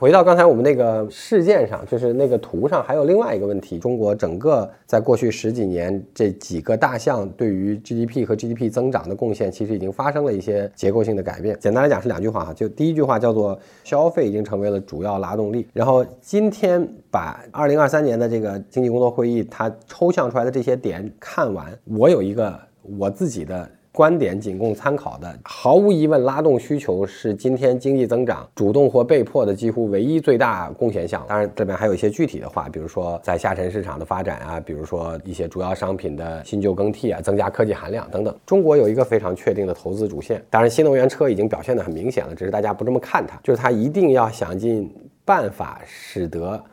回到刚才我们那个事件上，就是那个图上还有另外一个问题：中国整个在过去十几年这几个大项对于 GDP 和 GDP 增长的贡献，其实已经发生了一些结构性的改变。简单来讲是两句话哈，就第一句话叫做消费已经成为了主要拉动力。然后今天把二零二三年的这个经济工作会议它抽象出来的这些点看完，我有一个我自己的。观点仅供参考的，毫无疑问，拉动需求是今天经济增长主动或被迫的几乎唯一最大贡献项。当然，这边还有一些具体的话，比如说在下沉市场的发展啊，比如说一些主要商品的新旧更替啊，增加科技含量等等。中国有一个非常确定的投资主线，当然新能源车已经表现得很明显了，只是大家不这么看它，就是它一定要想尽办法使得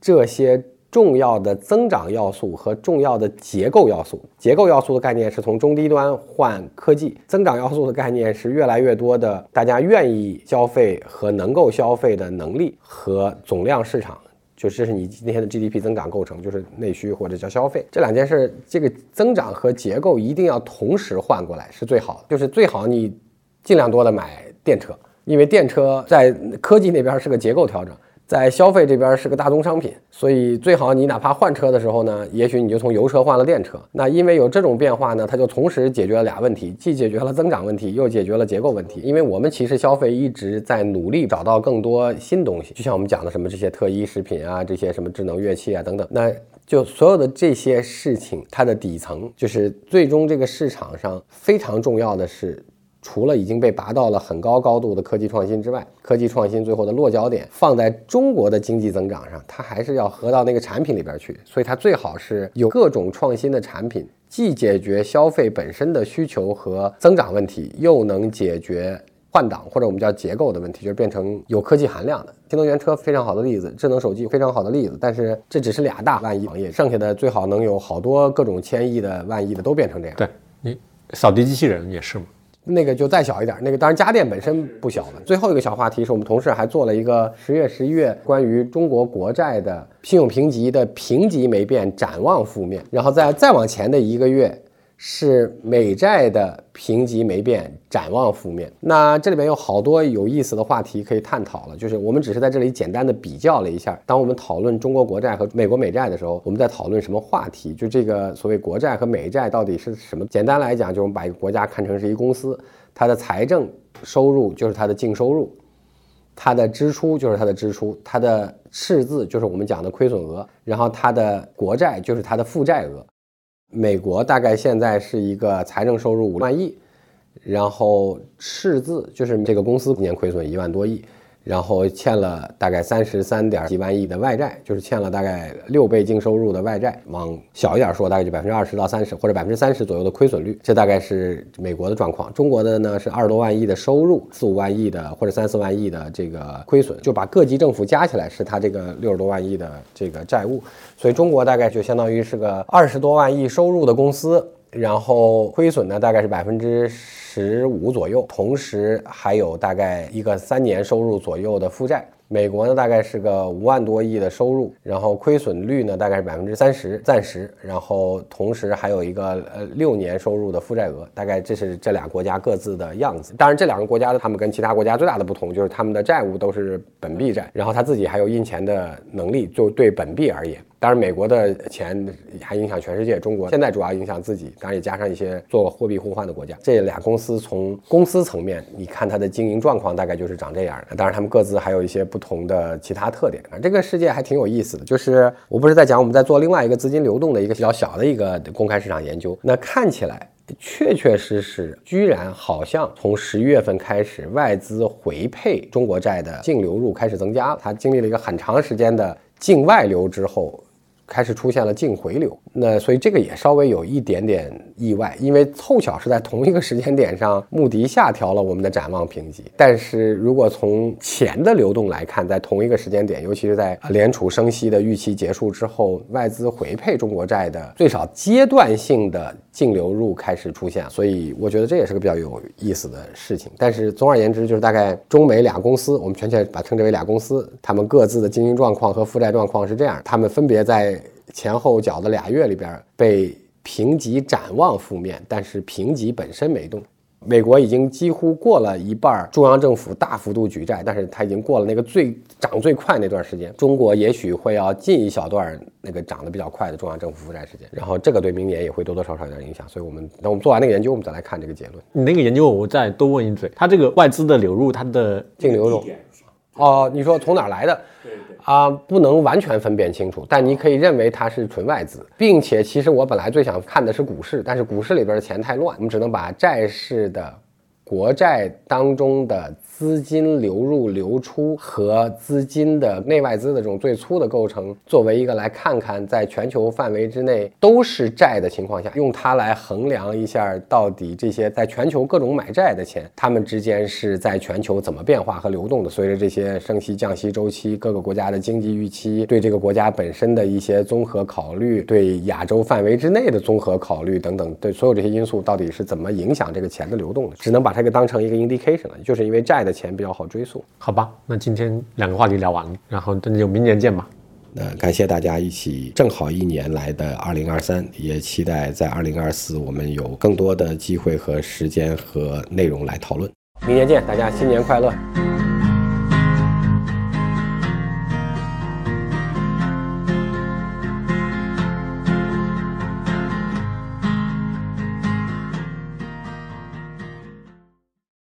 这些。重要的增长要素和重要的结构要素，结构要素的概念是从中低端换科技，增长要素的概念是越来越多的大家愿意消费和能够消费的能力和总量市场，就这是你今天的 GDP 增长构成，就是内需或者叫消费。这两件事，这个增长和结构一定要同时换过来是最好的，就是最好你尽量多的买电车，因为电车在科技那边是个结构调整。在消费这边是个大宗商品，所以最好你哪怕换车的时候呢，也许你就从油车换了电车。那因为有这种变化呢，它就同时解决了俩问题，既解决了增长问题，又解决了结构问题。因为我们其实消费一直在努力找到更多新东西，就像我们讲的什么这些特医食品啊，这些什么智能乐器啊等等，那就所有的这些事情，它的底层就是最终这个市场上非常重要的是。除了已经被拔到了很高高度的科技创新之外，科技创新最后的落脚点放在中国的经济增长上，它还是要合到那个产品里边去。所以它最好是有各种创新的产品，既解决消费本身的需求和增长问题，又能解决换挡或者我们叫结构的问题，就是变成有科技含量的新能源车非常好的例子，智能手机非常好的例子。但是这只是俩大万亿行业，剩下的最好能有好多各种千亿的万亿的都变成这样。对你扫地机器人也是吗？那个就再小一点，那个当然家电本身不小了。最后一个小话题是我们同事还做了一个十月、十一月关于中国国债的信用评级的评级没变，展望负面，然后在再往前的一个月。是美债的评级没变，展望负面。那这里面有好多有意思的话题可以探讨了。就是我们只是在这里简单的比较了一下，当我们讨论中国国债和美国美债的时候，我们在讨论什么话题？就这个所谓国债和美债到底是什么？简单来讲，就是我们把一个国家看成是一公司，它的财政收入就是它的净收入，它的支出就是它的支出，它的赤字就是我们讲的亏损额，然后它的国债就是它的负债额。美国大概现在是一个财政收入五万亿，然后赤字就是这个公司年亏损一万多亿。然后欠了大概三十三点几万亿的外债，就是欠了大概六倍净收入的外债。往小一点说，大概就百分之二十到三十，或者百分之三十左右的亏损率。这大概是美国的状况。中国的呢是二十多万亿的收入，四五万亿的或者三四万亿的这个亏损，就把各级政府加起来是它这个六十多万亿的这个债务。所以中国大概就相当于是个二十多万亿收入的公司。然后亏损呢，大概是百分之十五左右，同时还有大概一个三年收入左右的负债。美国呢，大概是个五万多亿的收入，然后亏损率呢，大概是百分之三十，暂时。然后同时还有一个呃六年收入的负债额，大概这是这俩国家各自的样子。当然，这两个国家的他们跟其他国家最大的不同就是他们的债务都是本币债，然后他自己还有印钱的能力，就对本币而言。当然，美国的钱还影响全世界，中国现在主要影响自己，当然也加上一些做货币互换的国家。这俩公司从公司层面，你看它的经营状况大概就是长这样的。当然，他们各自还有一些不同的其他特点啊。这个世界还挺有意思的，就是我不是在讲我们在做另外一个资金流动的一个比较小的一个公开市场研究。那看起来确确实实，居然好像从十一月份开始，外资回配中国债的净流入开始增加了。它经历了一个很长时间的境外流之后。开始出现了净回流，那所以这个也稍微有一点点意外，因为凑巧是在同一个时间点上，穆迪下调了我们的展望评级。但是如果从钱的流动来看，在同一个时间点，尤其是在联储升息的预期结束之后，外资回配中国债的最少阶段性的净流入开始出现，所以我觉得这也是个比较有意思的事情。但是总而言之，就是大概中美俩公司，我们全权把称之为俩公司，他们各自的经营状况和负债状况是这样，他们分别在。前后脚的俩月里边被评级展望负面，但是评级本身没动。美国已经几乎过了一半，中央政府大幅度举债，但是它已经过了那个最涨最快那段时间。中国也许会要进一小段那个涨得比较快的中央政府负债时间，然后这个对明年也会多多少少有点影响。所以我们等我们做完那个研究，我们再来看这个结论。你那个研究我再多问一嘴，它这个外资的流入，它的净流入，哦，你说从哪来的？啊，不能完全分辨清楚，但你可以认为它是纯外资，并且其实我本来最想看的是股市，但是股市里边的钱太乱，我们只能把债市的国债当中的。资金流入流出和资金的内外资的这种最粗的构成，作为一个来看看在全球范围之内都是债的情况下，用它来衡量一下到底这些在全球各种买债的钱，它们之间是在全球怎么变化和流动的。随着这些升息降息周期，各个国家的经济预期，对这个国家本身的一些综合考虑，对亚洲范围之内的综合考虑等等，对所有这些因素到底是怎么影响这个钱的流动的，只能把它给当成一个 indication 了，就是因为债的的。钱比较好追溯，好吧？那今天两个话题聊完了，然后那就明年见吧。那感谢大家一起正好一年来的二零二三，也期待在二零二四我们有更多的机会和时间和内容来讨论。明年见，大家新年快乐！